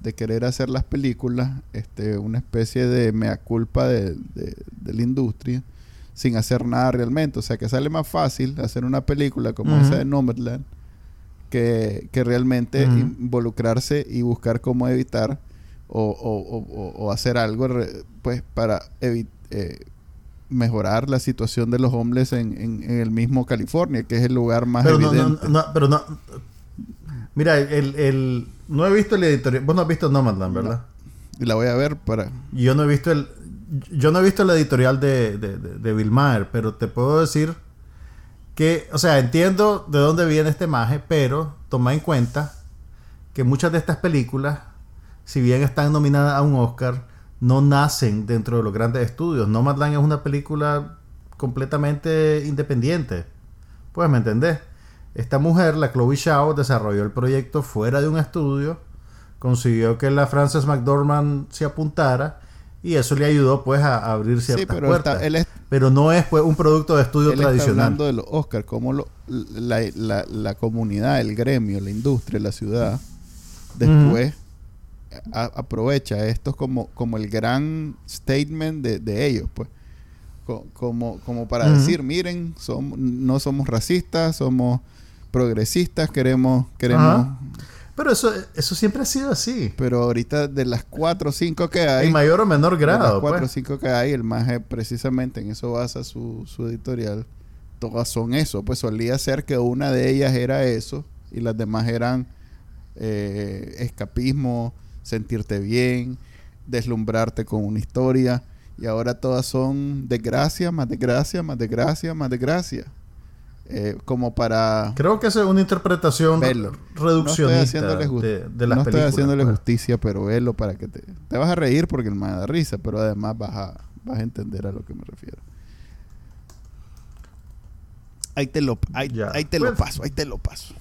de querer hacer las películas este, una especie de mea culpa de, de la industria sin hacer nada realmente. O sea, que sale más fácil hacer una película como esa de Nomadland que, que realmente involucrarse y buscar cómo evitar o, o, o, hacer algo pues para eh, mejorar la situación de los hombres en, en, el mismo California, que es el lugar más pero evidente. No, pero no... Mira, el, el, no he visto el editorial. Vos no has visto Nomadland, ¿verdad? Y la voy a ver para... Yo no he visto el yo no he visto el editorial de, de, de, Bill Maher, pero te puedo decir que, o sea, entiendo de dónde viene este maje, pero toma en cuenta que muchas de estas películas, si bien están nominadas a un Oscar, no nacen dentro de los grandes estudios. Nomadland es una película completamente independiente. Pues, ¿me entendés? Esta mujer, la Chloe Shaw, desarrolló el proyecto fuera de un estudio, consiguió que la Frances McDormand se apuntara y eso le ayudó pues a, abrir ciertas pero puertas. pero no es pues un producto de estudio él tradicional. Está hablando de los Oscars, como la, comunidad, el gremio, la industria, la ciudad, después aprovecha esto como, como el gran statement de, ellos, pues. como, como para decir, miren, no somos racistas, somos progresistas, queremos, queremos pero eso, eso siempre ha sido así. Pero ahorita de las cuatro o cinco que hay... En mayor o menor grado. De las pues. o que hay, el más precisamente en eso basa su, su editorial. Todas son eso. Pues solía ser que una de ellas era eso y las demás eran eh, escapismo, sentirte bien, deslumbrarte con una historia. Y ahora todas son desgracia, más desgracia, más desgracia, más desgracia. Eh, como para... Creo que es una interpretación reduccionista no de, de, las No estoy haciéndole pues. justicia, pero velo para que te... Te vas a reír porque me da risa, pero además vas a, vas a entender a lo que me refiero. Ahí te lo, ahí, te lo paso, ahí te lo paso.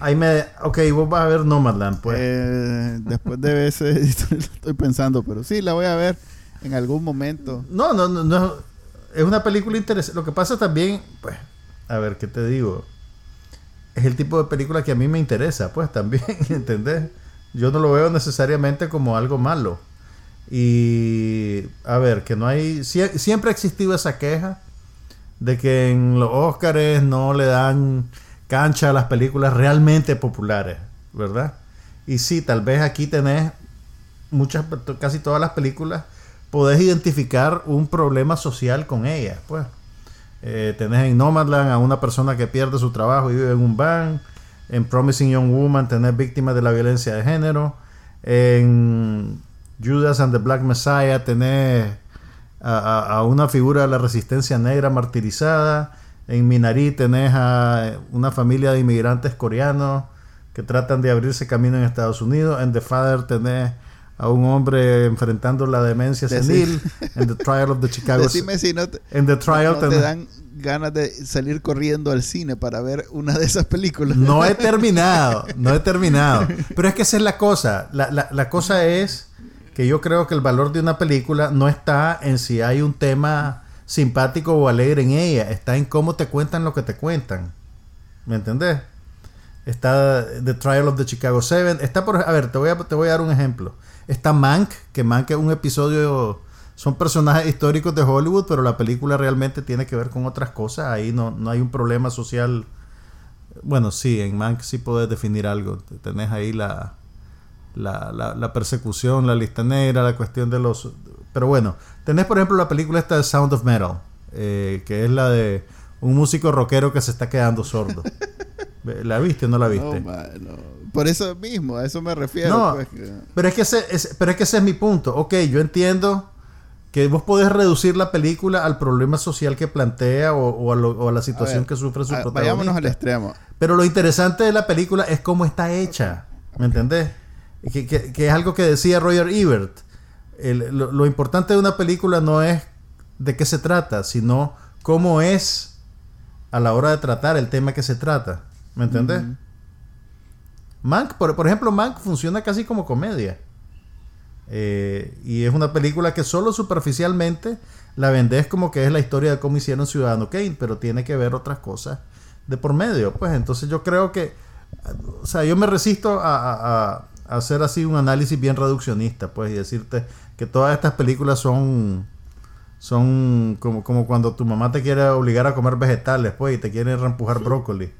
Ahí me... Ok, vos vas a ver Nomadland, pues. Eh, después de ese... estoy pensando, pero sí, la voy a ver en algún momento. No, no, no, no. Es una película interesante. Lo que pasa también, pues a ver, ¿qué te digo? Es el tipo de película que a mí me interesa, pues también, ¿entendés? Yo no lo veo necesariamente como algo malo. Y, a ver, que no hay... siempre ha existido esa queja de que en los Oscars no le dan cancha las películas realmente populares, ¿verdad? Y sí, tal vez aquí tenés muchas, casi todas las películas, podés identificar un problema social con ellas, pues. Eh, tenés en Nomadland a una persona que pierde su trabajo y vive en un van. En Promising Young Woman tenés víctimas de la violencia de género. En Judas and the Black Messiah tenés a, una figura de la resistencia negra martirizada. En Minari tenés a una familia de inmigrantes coreanos que tratan de abrirse camino en Estados Unidos. En The Father tenés a un hombre enfrentando la demencia senil en The Trial of the Chicago. Decime si no te, en the trial te dan ganas de salir corriendo al cine para ver una de esas películas. No he terminado, no he terminado. Pero es que esa es la cosa. La, la, la cosa es que yo creo que el valor de una película no está en si hay un tema simpático o alegre en ella, está en cómo te cuentan lo que te cuentan. ¿Me entendés? Está The Trial of the Chicago Seven. Está por. A ver, te voy a, te voy a dar un ejemplo. Está Mank, que Mank es un episodio. Son personajes históricos de Hollywood, pero la película realmente tiene que ver con otras cosas. Ahí no, no hay un problema social. Bueno, sí, en Mank sí puedes definir algo. Tenés ahí la, la, la, persecución, la lista negra, la cuestión de los. Pero bueno, tenés por ejemplo la película esta de Sound of Metal, eh, que es la de un músico rockero que se está quedando sordo. ¿La viste o no la viste? Por eso mismo, a eso me refiero. Pues, pero, es que ese, es, pero es que ese es mi punto. Ok, yo entiendo que vos podés reducir la película al problema social que plantea o, a, la situación que sufre su protagonista. Vayámonos al extremo. Pero lo interesante de la película es cómo está hecha. ¿Me entendés? Que, es algo que decía Roger Ebert. Lo importante de una película no es de qué se trata, sino cómo es a la hora de tratar el tema que se trata. ¿Me entendés? Mank, por, por, ejemplo, Mank funciona casi como comedia. Eh, y es una película que solo superficialmente la vendés como que es la historia de cómo hicieron Ciudadano Kane, pero tiene que ver otras cosas de por medio. Pues entonces yo creo que, o sea, yo me resisto a, hacer así un análisis bien reduccionista, pues, y decirte que todas estas películas son son como, como cuando tu mamá te quiere obligar a comer vegetales, pues, y te quiere reempujar brócoli.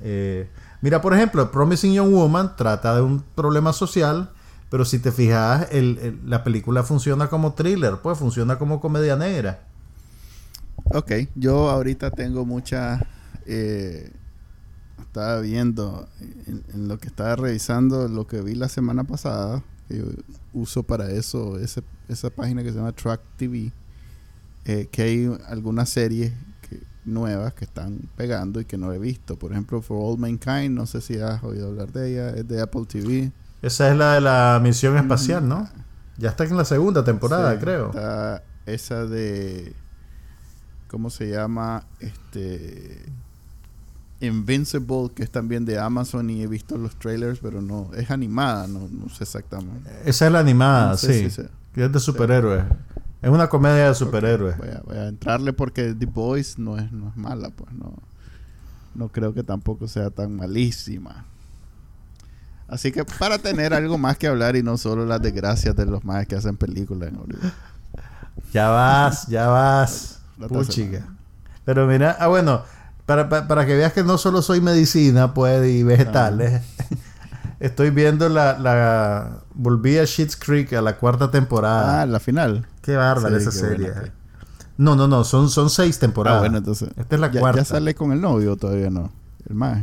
Eh, mira, por ejemplo, Promising Young Woman trata de un problema social pero si te fijas, la película funciona como thriller, pues funciona como comedia negra. Ok, yo ahorita tengo mucha... Eh, estaba viendo en, lo que estaba revisando lo que vi la semana pasada, que yo uso para eso, esa página que se llama Track TV, eh, que hay algunas series nuevas que están pegando y que no he visto. Por ejemplo, For All Mankind, no sé si has oído hablar de ella, es de Apple TV. Esa es la de la misión espacial, ¿no? Ya está en la segunda temporada, creo. Está esa de. ¿Cómo se llama? Este. Invincible, que es también de Amazon y he visto los trailers, pero no. Es animada, no, sé exactamente. Esa es la animada, sí. es de superhéroes. Es una comedia de superhéroes. Voy, a, entrarle porque The Boys no es, no es mala, pues no. No creo que tampoco sea tan malísima. Así que para tener algo más que hablar y no solo las desgracias de los más que hacen películas en Hollywood. Ya vas, ya vas. Puchica. Pero mira, ah, bueno, para, que veas que no solo soy medicina, pues, y vegetales. Estoy viendo la, la. Volví a Sheets Creek a la cuarta temporada. Ah, la final. Qué bárbara esa serie. No, no, no, son, son seis temporadas. Ah, bueno, entonces. Esta es la cuarta. ¿Ya sale con el novio todavía no? El más.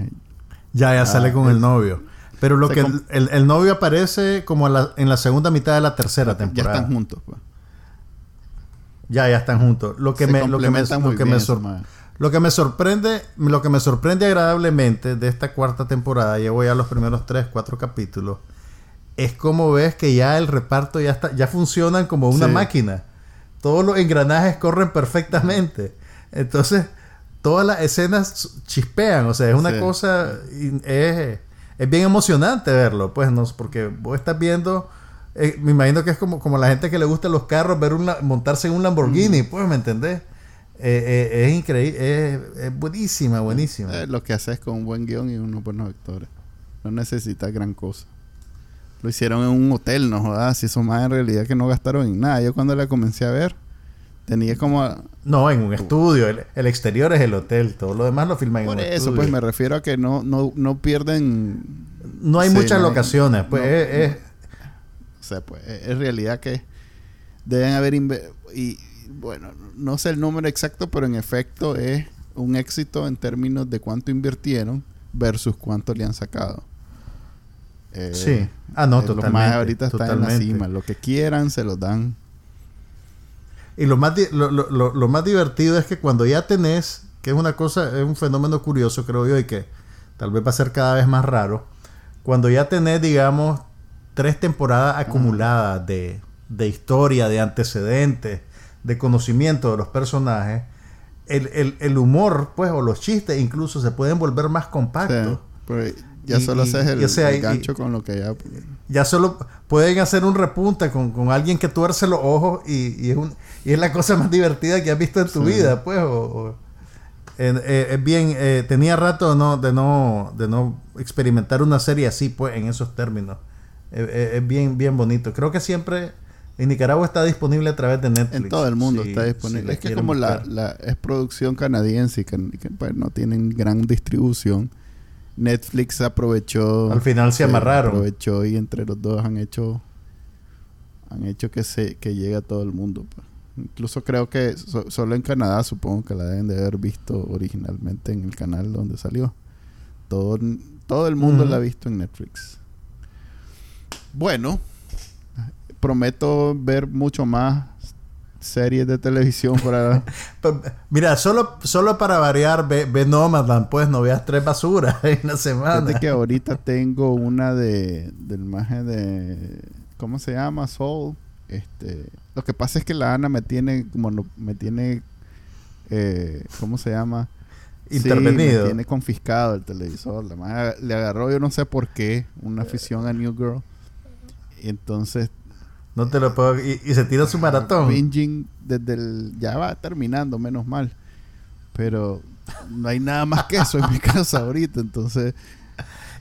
Ya, ya sale ah, con el novio. Pero lo que el, novio aparece como en la segunda mitad de la tercera temporada. Ya están juntos, pues. Ya, ya están juntos. Lo que me, lo que me, lo que me, lo que me sorprende, lo que me sorprende agradablemente de esta cuarta temporada, llevo ya los primeros tres, cuatro capítulos, es como ves que ya el reparto ya está, ya funcionan como una máquina. Todos los engranajes corren perfectamente. Entonces, todas las escenas chispean. O sea, es una cosa. Es, es bien emocionante verlo, pues, no, porque vos estás viendo, eh, me imagino que es como, como la gente que le gusta los carros, ver una, montarse en un Lamborghini, pues, ¿me entendés? Eh, eh, es increíble, es, buenísima, buenísima. lo que haces con un buen guion y unos buenos actores. No necesitas gran cosa. Lo hicieron en un hotel, no jodas, si eso más en realidad que no gastaron en nada. Yo cuando la comencé a ver, tenía como... No, en un estudio. El, exterior es el hotel. Todo lo demás lo filman en un estudio. eso, pues me refiero a que no, no, no pierden... No hay muchas locaciones. Pues es, O sea, pues es realidad que deben haber... Y bueno, no sé el número exacto, pero en efecto es un éxito en términos de cuánto invirtieron versus cuánto le han sacado. Eh, sí. Ah, no, totalmente. Los más ahorita están en la cima. Lo que quieran se los dan. Y lo más, lo, más divertido es que cuando ya tenés, que es una cosa, es un fenómeno curioso, creo yo, y que tal vez va a ser cada vez más raro, cuando ya tenés, digamos, tres temporadas acumuladas de, historia, de antecedentes, de conocimiento de los personajes, el, humor, pues, o los chistes incluso se pueden volver más compactos. Pues, ya solo haces el, gancho con lo que ya... Ya solo pueden hacer un repunte con, alguien que tuerce los ojos y, es un, y, es la cosa más divertida que has visto en tu vida, pues. Eh, es bien... Eh, tenía rato de no, de, no, de no experimentar una serie así, pues, en esos términos. es bien, bien bonito. Creo que siempre... En Nicaragua está disponible a través de Netflix. En todo el mundo está disponible. es que como la, la, es producción canadiense y que, pues, no tienen gran distribución Netflix aprovechó. Al final se amarraron. Aprovechó y entre los dos han hecho. Han hecho que se que llegue a todo el mundo. Pues. Incluso creo que solo en Canadá supongo que la deben de haber visto originalmente en el canal donde salió. Todo, todo el mundo la ha visto en Netflix. Bueno, prometo ver mucho más series de televisión para... Pues, mira, solo, solo para variar, ve, ve Nomadland, pues no veas tres basuras en una semana. Fíjate que ahorita tengo una de del maje de... ¿Cómo se llama? Soul. Este, lo que pasa es que la Ana me tiene como me tiene eh, ¿cómo se llama? Sí, Intervenido. me tiene confiscado el televisor. La maje le agarró, yo no sé por qué, una afición a New Girl. Y entonces No te lo puedo... Y, y se tira su maratón. Binging desde el... Ya va terminando, menos mal. Pero no hay nada más que eso en mi casa ahorita. Entonces...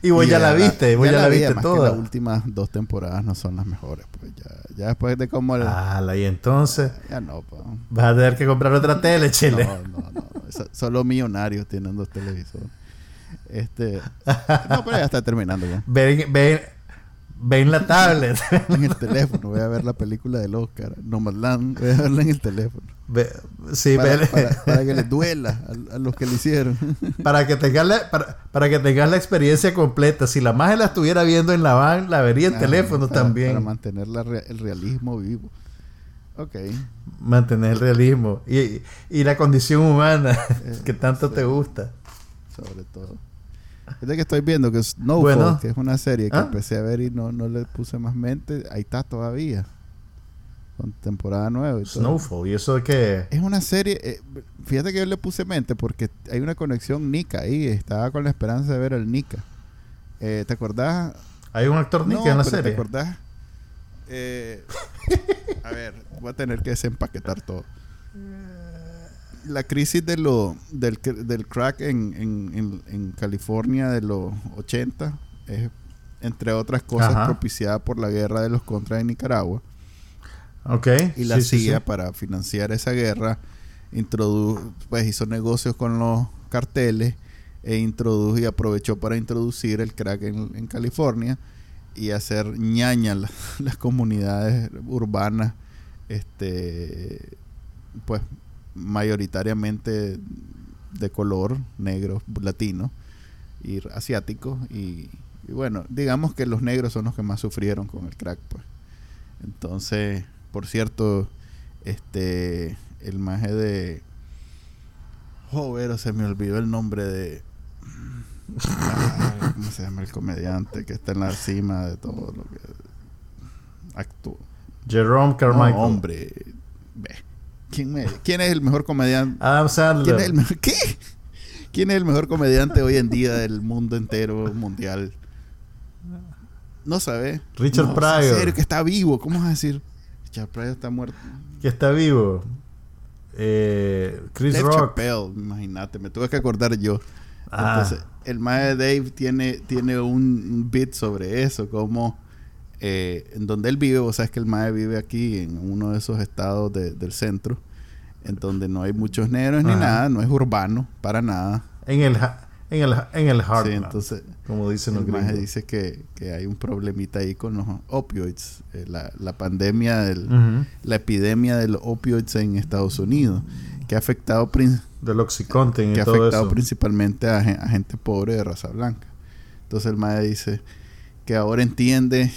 Y vos ya la viste, vos ya, la, vi, viste que toda. las últimas dos temporadas no son las mejores. Pues ya, ya después de como... Ala, y entonces Ya no, pues. vas a tener que comprar otra tele, chile. No, no, no. Solo millonarios tienen dos televisores. Este... No, pero ya está terminando ya. Ven, ven, ven la tablet. En el teléfono. Voy a ver la película del Oscar. Nomadland. Voy a verla en el teléfono. Ve- sí, para, ve- para- para que les duela a, a los que le hicieron. para que tengas la, para, para que tengas la experiencia completa. Si la magia la estuviera viendo en la van, la vería en teléfono para, también. Para mantener la el realismo vivo. Ok. Mantener el realismo y, y la condición humana Eh, que tanto sí. te gusta. Sobre todo. Fíjate que estoy viendo que Snowfall, Bueno. que es una serie que Ah. empecé a ver y no, no le puse más mente. Ahí está todavía. Con temporada nueva y todo. Snowfall, ¿y eso de qué? Es una serie, eh, fíjate que yo le puse mente porque hay una conexión Nika ahí, estaba con la esperanza de ver al Nika. Eh, ¿Te acordás? Hay un actor No, Nick en la pero ¿Te serie. acordás? Eh, a ver, voy a tener que desempaquetar todo. La crisis de lo, del, del crack en, en, en- en California de los 80 es, entre otras cosas, Ajá. propiciada por la guerra de los contras en Nicaragua. Ok. Y la sí, sí, CIA, sí. para financiar esa guerra, introdu pues hizo negocios con los carteles e introdujo y aprovechó para introducir el crack en, en California y hacer ñaña la- las comunidades urbanas, este, pues mayoritariamente de color, negro, latino y asiático y, y bueno, digamos que los negros son los que más sufrieron con el crack, pues. Entonces, por cierto, este el maje de Joder, se me olvidó el nombre de ¿Cómo se llama el comediante que está en la cima de todo lo que actúa? Jerome Carmichael. No, hombre. Ve. ¿Quién, me- ¿Quién es el mejor comediante? Adam Sandler. ¿Quién es el mejor? ¿Qué? ¿Quién es el mejor comediante hoy en día del mundo entero mundial? No sabe. Richard no, Pryor. En serio, que está vivo. ¿Cómo vas a decir? Richard Pryor está muerto. Que está vivo. Eh, Chris Dave Rock. Chappelle, imagínate, me tuve que acordar yo. Ah. Entonces, el mae Dave tiene, tiene un, un bit sobre eso, como eh, en donde él vive, vos sabes que el mae vive aquí en uno de esos estados de- del centro, en donde no hay muchos negros ni nada, no es urbano, para nada. En el, en el, en el Sí, Heartland. entonces como dicen los el mae dice que, que hay un problemita ahí con los opioids, eh, la, la pandemia, del, la epidemia de los opioids en Estados Unidos, que ha afectado Del Oxycontin y que ha todo afectado eso. principalmente a, a gente pobre de raza blanca. Entonces el mae dice que ahora entiende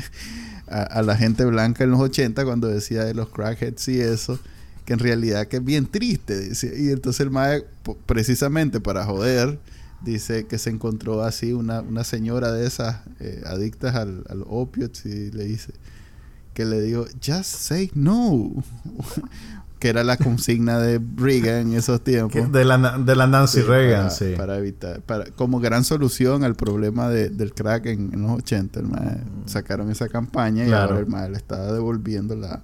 a, la gente blanca en los 80 cuando decía de los crackheads y eso, que en realidad que es bien triste. Y entonces el mae, precisamente para joder, dice que se encontró así una, una señora de esas eh, adictas al, al opioids y le dice que le dijo, just say no. que era la consigna de Reagan en esos tiempos. Que- De la, de la Nancy Sí, Reagan, para, sí. para evitar, para, como gran solución al problema de- del crack en, en los 80, el sacaron esa campaña y ahora el mae le estaba devolviendo la,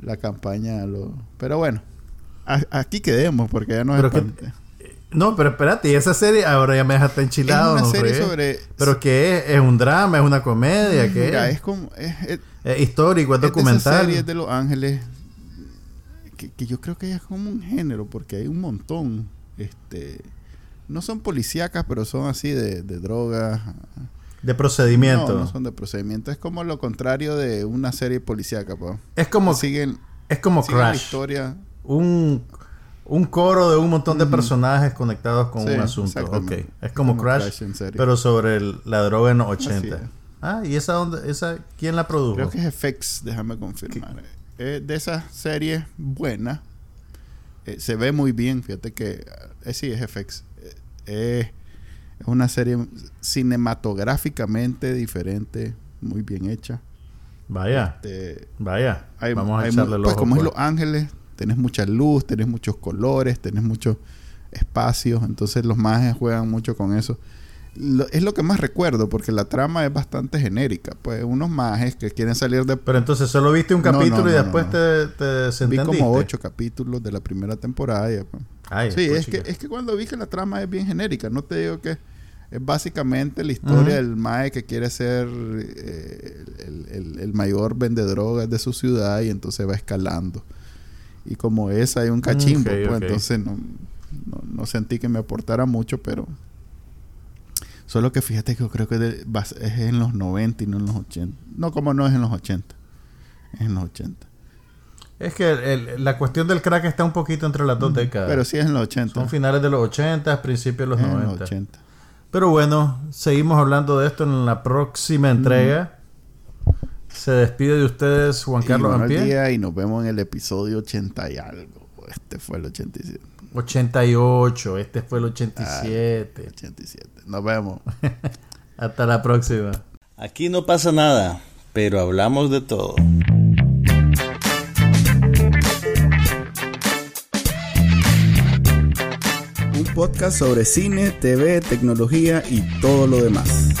la campaña a los... Pero bueno, a- aquí quedemos porque ya no es que- No, pero espérate, y esa serie ahora ya me dejaste enchilado. es una no serie fregué. sobre... ¿Pero qué es? ¿Es un drama? ¿Es una comedia? ¿Qué Mira, es? es como... Es, es- ¿Es histórico? ¿Es es de documental? series de Los Ángeles que, que yo creo que ya es como un género porque hay un montón. Este... No son policíacas, pero son así de, de drogas, De procedimiento. No, no son de procedimiento. Es como lo contrario de una serie policíaca, pa. Es como, siguen, es como siguen la Crash. historia. Un, un coro de un montón de personajes conectados con Sí, un asunto. Ok. Es como, Crash, pero sobre el- la droga en los Así 80. es. Ah, ¿y esa, dónde, esa quién la produjo? Creo que es FX, déjame confirmar. Eh, de esas series buenas. eh, se ve muy bien, fíjate que eh, sí es FX. Eh, es una serie cinematográficamente diferente, muy bien hecha. Vaya, Este, vaya. hay- Vamos a hay echarle pues ojo, como es pues. Los Ángeles, tenés mucha luz, tenés muchos colores, tenés muchos espacios, entonces los mages juegan mucho con eso. Lo- es lo que más recuerdo, porque la trama es bastante genérica. Pues unos mages que quieren salir de... Pero entonces solo viste un No, no, capítulo y después te, te Vi como ocho capítulos de la primera temporada. Ay, sí, pues, es que, es que cuando vi que la trama es bien genérica, no te digo que es básicamente la historia del mae que quiere ser eh, el, el- el mayor vende drogas de su ciudad y entonces va escalando. Y como es, hay un cachimbo, Ok, pues, entonces no, no, no sentí que me aportara mucho, pero... Solo que fíjate que yo creo que de- es en los 90 y no en los 80. No, como no es en los 80. Es en los 80. Es que el- la cuestión del crack está un poquito entre las dos décadas. Pero sí es en los 80. Son finales de los 80, principios de los Es en 90. los 80. Pero bueno, seguimos hablando de esto en la próxima entrega. Se despide de ustedes Juan Y Carlos día y nos vemos en el episodio 80 y algo. Este fue el 87. 88, este fue el 87. 87. Nos vemos. Hasta la próxima. Aquí no pasa nada, pero hablamos de todo. Un podcast sobre cine, TV, tecnología y todo lo demás.